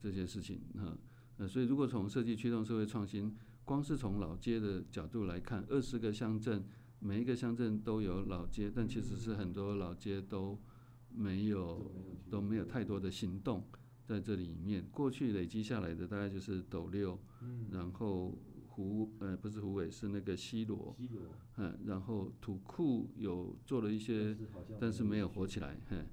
这些事情哈，呃，所以如果从设计驱动社会创新，光是从老街的角度来看，二十个乡镇，每一个乡镇都有老街，但其实是很多老街都没有都没有太多的行动在这里面。过去累积下来的大概就是斗六，嗯然后胡呃不是虎尾是那个西螺，嗯，然后土库有做了一些，但是没有火起来，嗯，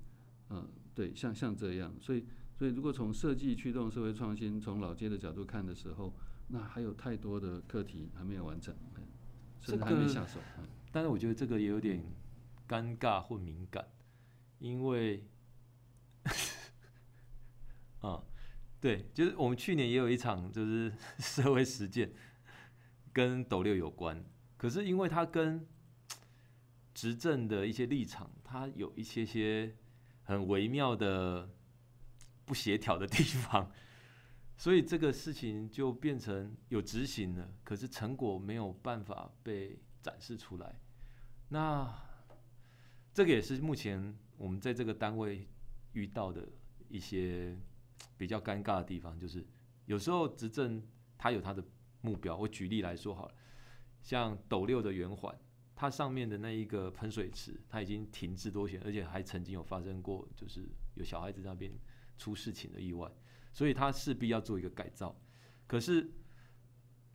啊，对，像像这样，所以。所以，如果从设计驱动社会创新，从老街的角度看的时候，那还有太多的课题还没有完成，甚至还没下手。但是我觉得这个也有点尴尬或敏感，因为，啊，对，就是我们去年也有一场就是 社会实践，跟斗六有关，可是因为它跟执政的一些立场，它有一些些很微妙的。不协调的地方，所以这个事情就变成有执行了，可是成果没有办法被展示出来。那这个也是目前我们在这个单位遇到的一些比较尴尬的地方，就是有时候执政他有他的目标。我举例来说好了，像斗六的圆环，它上面的那一个喷水池，它已经停滞多年，而且还曾经有发生过，就是有小孩子那边。出事情的意外，所以他势必要做一个改造。可是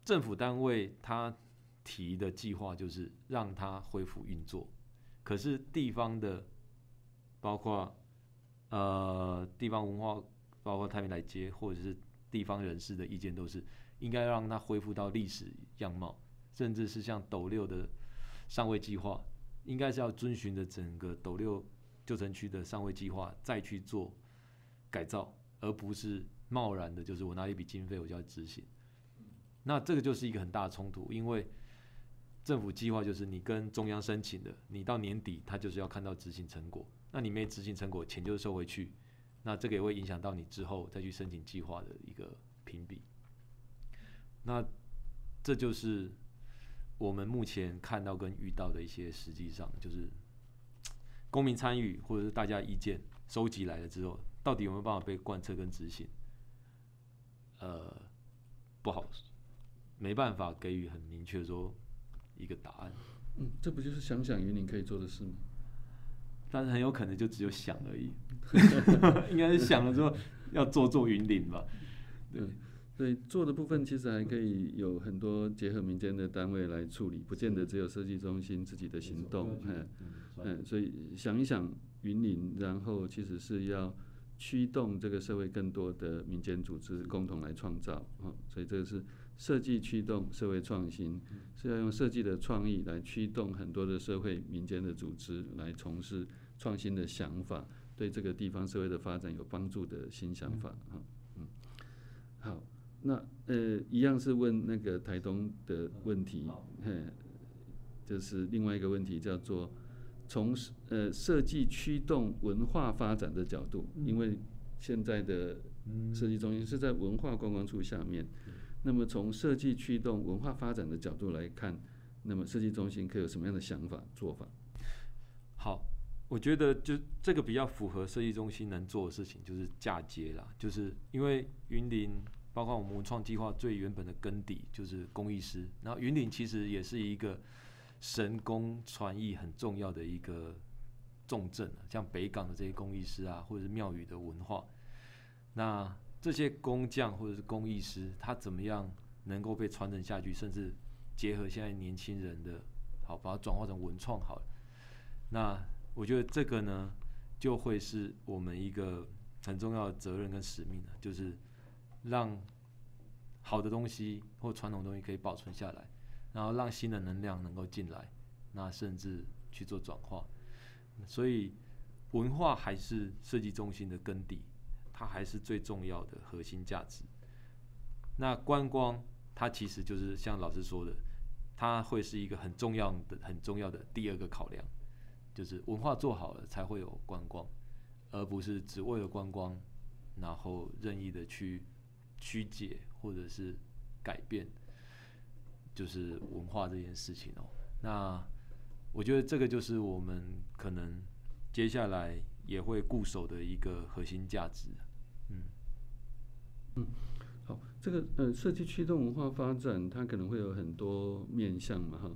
政府单位他提的计划就是让它恢复运作，可是地方的包括呃地方文化，包括太平来接或者是地方人士的意见都是应该让它恢复到历史样貌，甚至是像斗六的上位计划，应该是要遵循着整个斗六旧城区的上位计划再去做。改造，而不是贸然的，就是我拿一笔经费我就要执行。那这个就是一个很大的冲突，因为政府计划就是你跟中央申请的，你到年底他就是要看到执行成果，那你没执行成果，钱就收回去，那这个也会影响到你之后再去申请计划的一个评比。那这就是我们目前看到跟遇到的一些实际上就是公民参与或者是大家意见收集来了之后。到底有没有办法被贯彻跟执行？呃，不好，没办法给予很明确说一个答案。嗯，这不就是想想云林可以做的事吗？但是很有可能就只有想而已，应该是想了之后要做做云林吧。对，所以做的部分其实还可以有很多结合民间的单位来处理，不见得只有设计中心自己的行动。嗯嗯，所以想一想云林，然后其实是要。驱动这个社会更多的民间组织共同来创造啊，所以这个是设计驱动社会创新，是要用设计的创意来驱动很多的社会民间的组织来从事创新的想法，对这个地方社会的发展有帮助的新想法啊，嗯，好，那呃一样是问那个台东的问题，嘿，就是另外一个问题叫做。从呃设计驱动文化发展的角度，因为现在的设计中心是在文化观光处下面，那么从设计驱动文化发展的角度来看，那么设计中心可以有什么样的想法做法？好，我觉得就这个比较符合设计中心能做的事情，就是嫁接啦，就是因为云林包括我们文创计划最原本的根底就是工艺师，然后云林其实也是一个神工传艺很重要的一个重镇啊，像北港的这些工艺师啊，或者是庙宇的文化，那这些工匠或者是工艺师，他怎么样能够被传承下去，甚至结合现在年轻人的，好把它转化成文创好了，那我觉得这个呢，就会是我们一个很重要的责任跟使命，就是让好的东西或传统东西可以保存下来，然后让新的能量能够进来，那甚至去做转化。所以文化还是设计中心的根底，它还是最重要的核心价值。那观光它其实就是像老师说的，它会是一个很重要的、很重要的第二个考量。就是文化做好了才会有观光，而不是只为了观光，然后任意的去曲解或者是改变，就是文化这件事情哦。那我觉得这个就是我们可能接下来也会固守的一个核心价值。嗯嗯，好，这个呃设计驱动文化发展，它可能会有很多面向嘛，哈。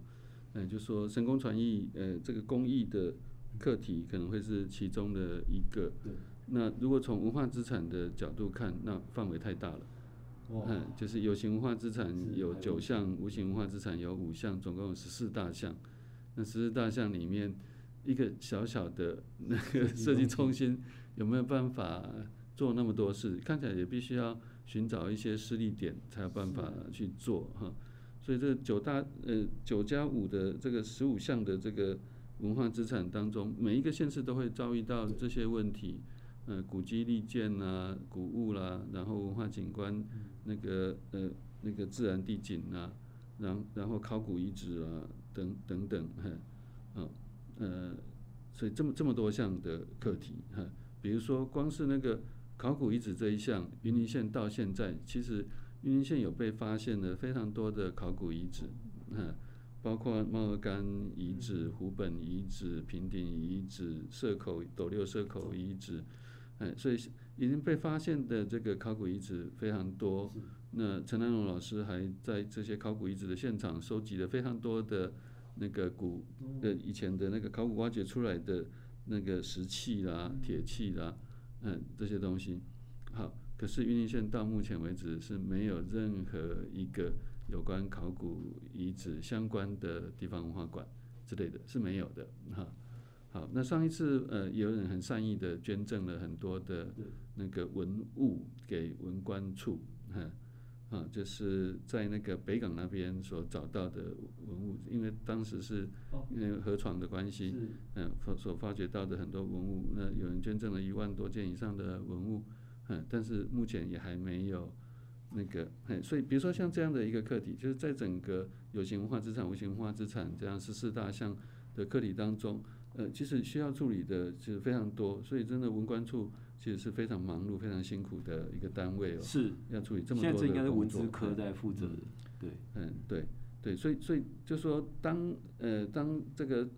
嗯，就说神工传艺，呃，这个工艺的课题可能会是其中的一个。那如果从文化资产的角度看，那范围太大了。嗯，就是有形文化资产有九项，无形文化资产有五项，总共有十四大项。那十四大项里面，一个小小的那个设计中心有没有办法做那么多事？看起来也必须要寻找一些施力点，才有办法去做哈。所以这九大呃九加五的这个十五项的这个文化资产当中，每一个县市都会遭遇到这些问题，呃古迹历建啊、古物啦，然后文化景观那个呃那个自然地景啊，然然后考古遗址啊等等等哈，啊呃所以这么这么多项的课题哈，比如说光是那个考古遗址这一项，云林县到现在其实。云林县有被发现的非常多的考古遗址，嗯，包括猫儿干遗址、湖本遗址、平顶遗址、社口斗六社口遗址，嗯，所以已经被发现的这个考古遗址非常多。那陈南荣老师还在这些考古遗址的现场收集了非常多的那个古的以前的那个考古挖掘出来的那个石器啦、铁器啦，嗯，这些东西，好。可是云林县到目前为止是没有任何一个有关考古遗址相关的地方文化馆之类的是没有的哈。好，那上一次呃有人很善意的捐赠了很多的那个文物给文官处哈啊，就是在那个北港那边所找到的文物，因为当时是因为河床的关系，嗯，所发掘到的很多文物，那有人捐赠了一万多件以上的文物。嗯，但是目前也还没有那个，嗯，所以比如说像这样的一个课题，就是在整个有形文化资产、无形文化资产这样十四大项的课题当中，呃，其实需要处理的其实非常多，所以真的文官处其实是非常忙碌、非常辛苦的一个单位哦。是，要处理这么多的工作。现在这应该是文资科在负责的。对，嗯，对，对，所以，所以就说当呃当这个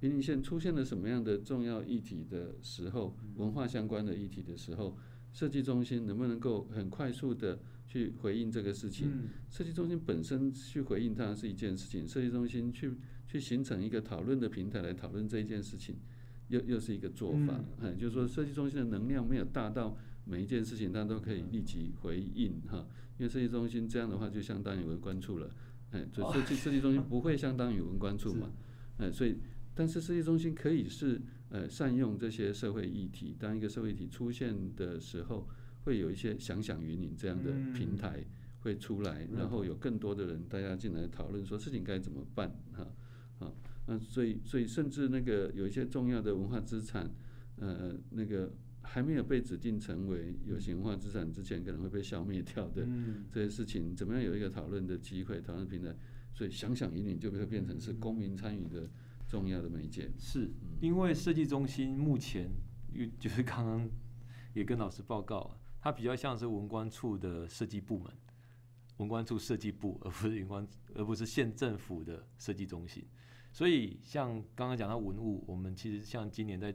云林县出现了什么样的重要议题的时候，文化相关的议题的时候。设计中心能不能够很快速的去回应这个事情？设计中心本身去回应它是一件事情，设计中心去去形成一个讨论的平台来讨论这一件事情，又又是一个做法。哎，就是说设计中心的能量没有大到每一件事情它都可以立即回应哈，因为设计中心这样的话就相当于文官处了，哎，所以设计设计中心不会相当于文官处嘛，哎，所以但是设计中心可以是。呃，善用这些社会议题，当一个社会议题出现的时候，会有一些想想云林这样的平台会出来，然后有更多的人大家进来讨论说事情该怎么办哈，好，那所以所以甚至那个有一些重要的文化资产，呃，那个还没有被指定成为有形文化资产之前，可能会被消灭掉的这些事情，怎么样有一个讨论的机会、讨论平台？所以想想云林就会变成是公民参与的。重要的媒介。是，因为设计中心目前，就是刚刚也跟老师报告，它比较像是文官处的设计部门，文官处设计部，而不是云官，而不是县政府的设计中心。所以像刚刚讲到文物，我们其实像今年在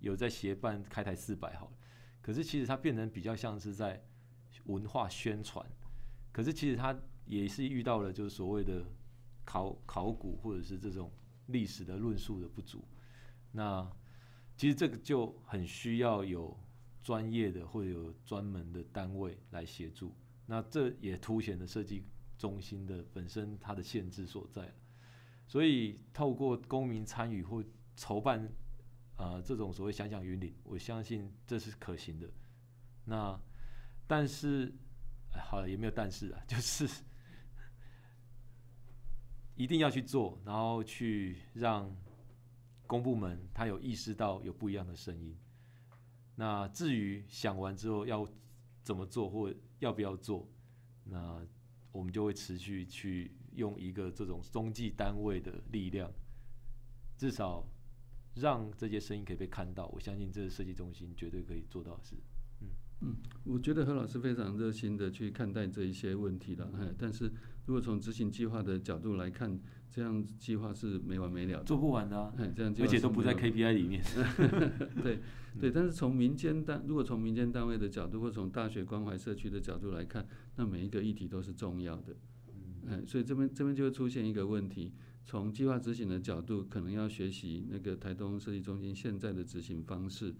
有在协办开台四百好了，可是其实它变成比较像是在文化宣传，可是其实它也是遇到了就是所谓的考考古或者是这种历史的论述的不足。那其实这个就很需要有专业的或者有专门的单位来协助。那这也凸显了设计中心的本身它的限制所在。所以透过公民参与或筹办。啊、这种所谓“想想云岭”，我相信这是可行的。那但是，好了，也没有但是啊，就是一定要去做，然后去让公部门他有意识到有不一样的声音。那至于想完之后要怎么做或要不要做，那我们就会持续去用一个这种中继单位的力量，至少。让这些声音可以被看到，我相信这个设计中心绝对可以做到的事。嗯嗯，我觉得何老师非常热心的去看待这一些问题了。哎，但是如果从执行计划的角度来看，这样计划是没完没了的，做不完的啊。哎，这样而且都不在 KPI 里面。对对，但是从民间单，如果从民间单位的角度，或从大学关怀社区的角度来看，那每一个议题都是重要的。嗯，所以这边这边就会出现一个问题。从计划执行的角度，可能要学习那个台东设计中心现在的执行方式，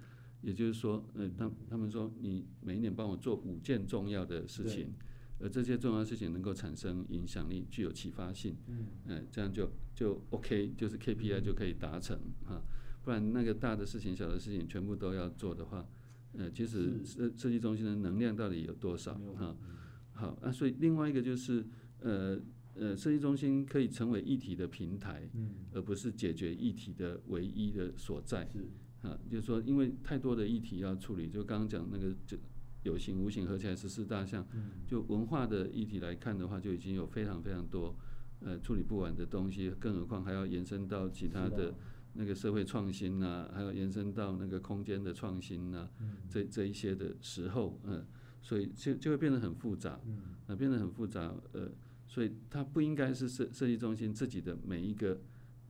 也就是说，呃，他他们说，你每一年帮我做五件重要的事情，而这些重要的事情能够产生影响力，具有启发性，嗯，呃，这样就就 OK，就是 KPI 就可以达成哈，不然那个大的事情、小的事情全部都要做的话，呃，其实设设计中心的能量到底有多少哈？好，那所以另外一个就是呃。呃，设计中心可以成为议题的平台，嗯，而不是解决议题的唯一的所在。是啊，就是说，因为太多的议题要处理，就刚刚讲那个，就有形无形合起来十四大项，嗯，就文化的议题来看的话，就已经有非常非常多呃处理不完的东西，更何况还要延伸到其他的那个社会创新呐、啊，还有延伸到那个空间的创新呐、啊，嗯，这这一些的时候，嗯、呃，所以就就会变得很复杂，嗯，啊，变得很复杂，呃。所以它不应该是设设计中心自己的每一个，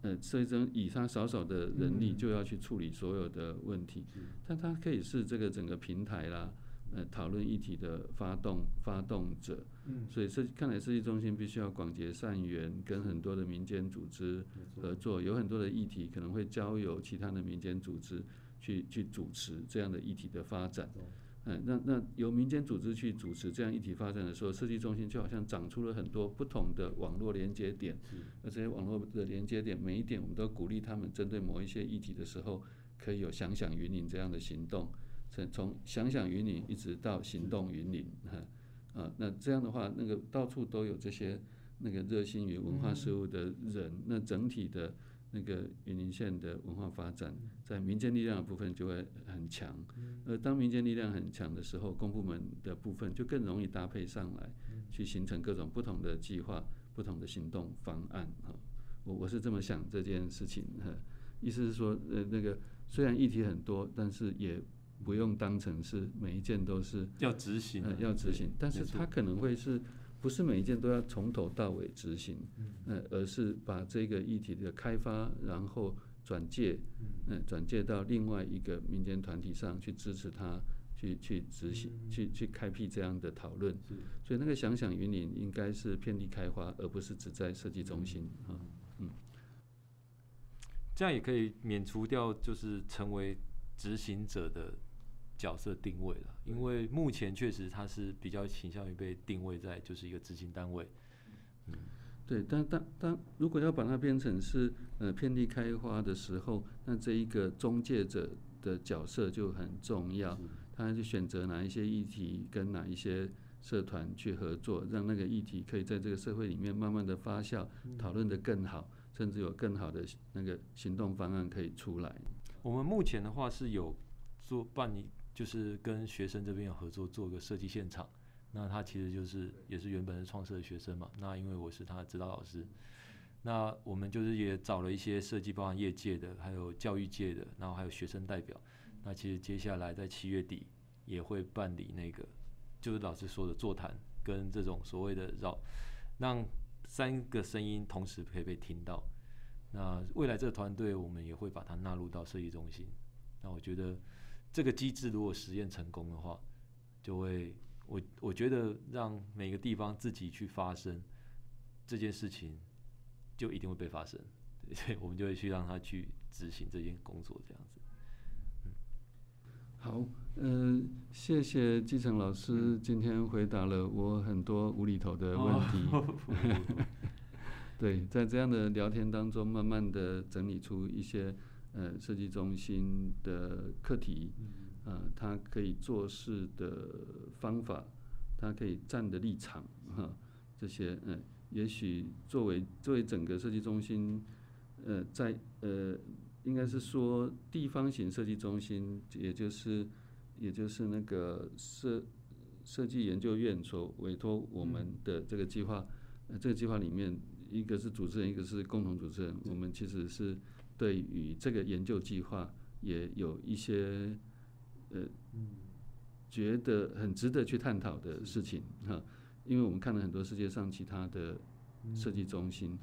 呃，设计中以他少少的人力就要去处理所有的问题，但他可以是这个整个平台啦，呃，讨论议题的发动发动者。所以设看来设计中心必须要广结善缘，跟很多的民间组织合作，有很多的议题可能会交由其他的民间组织去去主持这样的议题的发展。嗯，那那由民间组织去主持这样一体发展的时候，设计中心就好像长出了很多不同的网络连接点，而这些网络的连接点，每一点我们都鼓励他们针对某一些议题的时候，可以有想想云林这样的行动，从从想想云林一直到行动云林，哈，啊，那这样的话，那个到处都有这些那个热心于文化事务的人，那整体的。那个云林县的文化发展，在民间力量的部分就会很强，而当民间力量很强的时候，公部门的部分就更容易搭配上来，去形成各种不同的计划、不同的行动方案。哈，我我是这么想这件事情。哈，意思是说，呃，那个虽然议题很多，但是也不用当成是每一件都是要执行，呃，要执行，但是它可能会是。不是每一件都要从头到尾执行，嗯，而是把这个议题的开发，然后转介，嗯，转介到另外一个民间团体上去支持他，去去执行，去去开辟这样的讨论。所以那个想想云林应该是遍地开花，而不是只在设计中心啊，嗯，这样也可以免除掉就是成为执行者的。角色定位了，因为目前确实它是比较倾向于被定位在就是一个执行单位。嗯，对，但但但如果要把它变成是呃遍地开花的时候，那这一个中介者的角色就很重要。他就选择哪一些议题跟哪一些社团去合作，让那个议题可以在这个社会里面慢慢的发酵，讨论的更好，甚至有更好的那个行动方案可以出来。我们目前的话是有做办理。就是跟学生这边有合作，做个设计现场。那他其实就是也是原本是创设的学生嘛。那因为我是他的指导老师，那我们就是也找了一些设计，包含业界的，还有教育界的，然后还有学生代表。那其实接下来在七月底也会办理那个，就是老师说的座谈，跟这种所谓的绕，让三个声音同时可以被听到。那未来这个团队，我们也会把它纳入到设计中心。那我觉得。这个机制如果实验成功的话，就会我我觉得让每个地方自己去发生这件事情，就一定会被发生，所以我们就会去让他去执行这件工作，这样子。嗯，好，嗯、呃，谢谢基诚老师今天回答了我很多无厘头的问题。哦、对，在这样的聊天当中，慢慢的整理出一些呃设计中心的课题，啊、呃，他可以做事的方法，他可以站的立场，哈，这些嗯。呃也许作为作为整个设计中心，呃，在呃，应该是说地方型设计中心，也就是也就是那个设设计研究院所委托我们的这个计划，呃，这个计划里面，一个是主持人，一个是共同主持人，我们其实是对于这个研究计划也有一些呃，觉得很值得去探讨的事情哈。因为我们看了很多世界上其他的设计中心，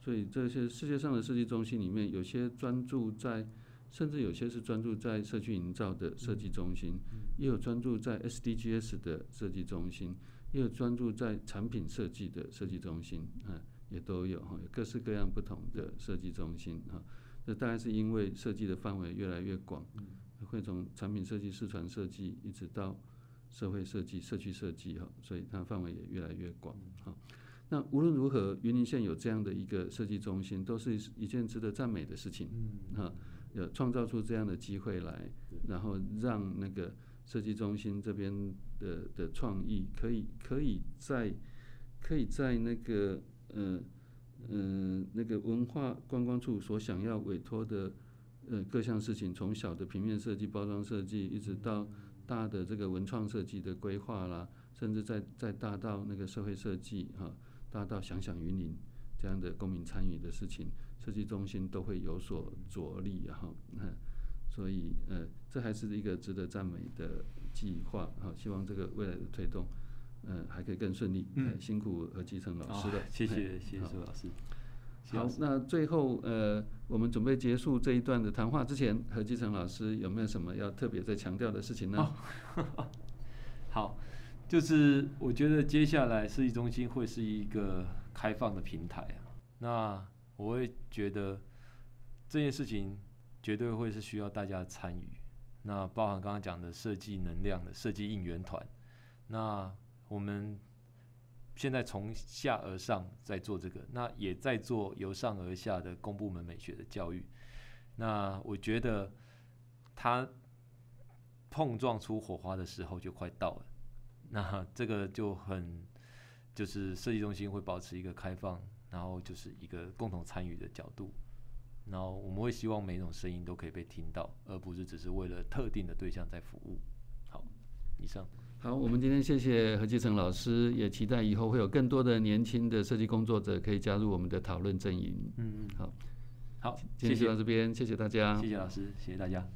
所以这些世界上的设计中心里面，有些专注在，甚至有些是专注在社区营造的设计中心，也有专注在 SDGs 的设计中心，也有专注在产品设计的设计中心，啊，也都有哈，各式各样不同的设计中心哈。这大概是因为设计的范围越来越广，会从产品设计、市场设计一直到。社会设计、社区设计哈，所以它范围也越来越广哈。那无论如何，云林县有这样的一个设计中心，都是一件值得赞美的事情哈。有创造出这样的机会来，然后让那个设计中心这边的的创意，可以可以在可以在那个嗯嗯、那个文化观光处所想要委托的呃各项事情，从小的平面设计、包装设计，一直到。大的这个文创设计的规划啦，甚至再再大到那个社会设计哈，大到想想云林这样的公民参与的事情，设计中心都会有所着力哈。所以呃，这还是一个值得赞美的计划哈。希望这个未来的推动，呃，还可以更顺利。嗯，辛苦何基诚老师了，谢谢谢谢苏老师。好，那最后呃，我们准备结束这一段的谈话之前，何基诚老师有没有什么要特别再强调的事情呢？哦、好，就是我觉得接下来设计中心会是一个开放的平台啊。那我会觉得这件事情绝对会是需要大家参与。那包含刚刚讲的设计能量的设计应援团，那我们。现在从下而上在做这个，那也在做由上而下的公部门美学的教育。那我觉得，它碰撞出火花的时候就快到了。那这个就很，就是设计中心会保持一个开放，然后就是一个共同参与的角度。然后我们会希望每种声音都可以被听到，而不是只是为了特定的对象在服务。好，以上。好，我们今天谢谢何继成老师，也期待以后会有更多的年轻的设计工作者可以加入我们的讨论阵营。嗯嗯，好，好，今天就到这边，谢谢，谢谢大家，谢谢老师，谢谢大家。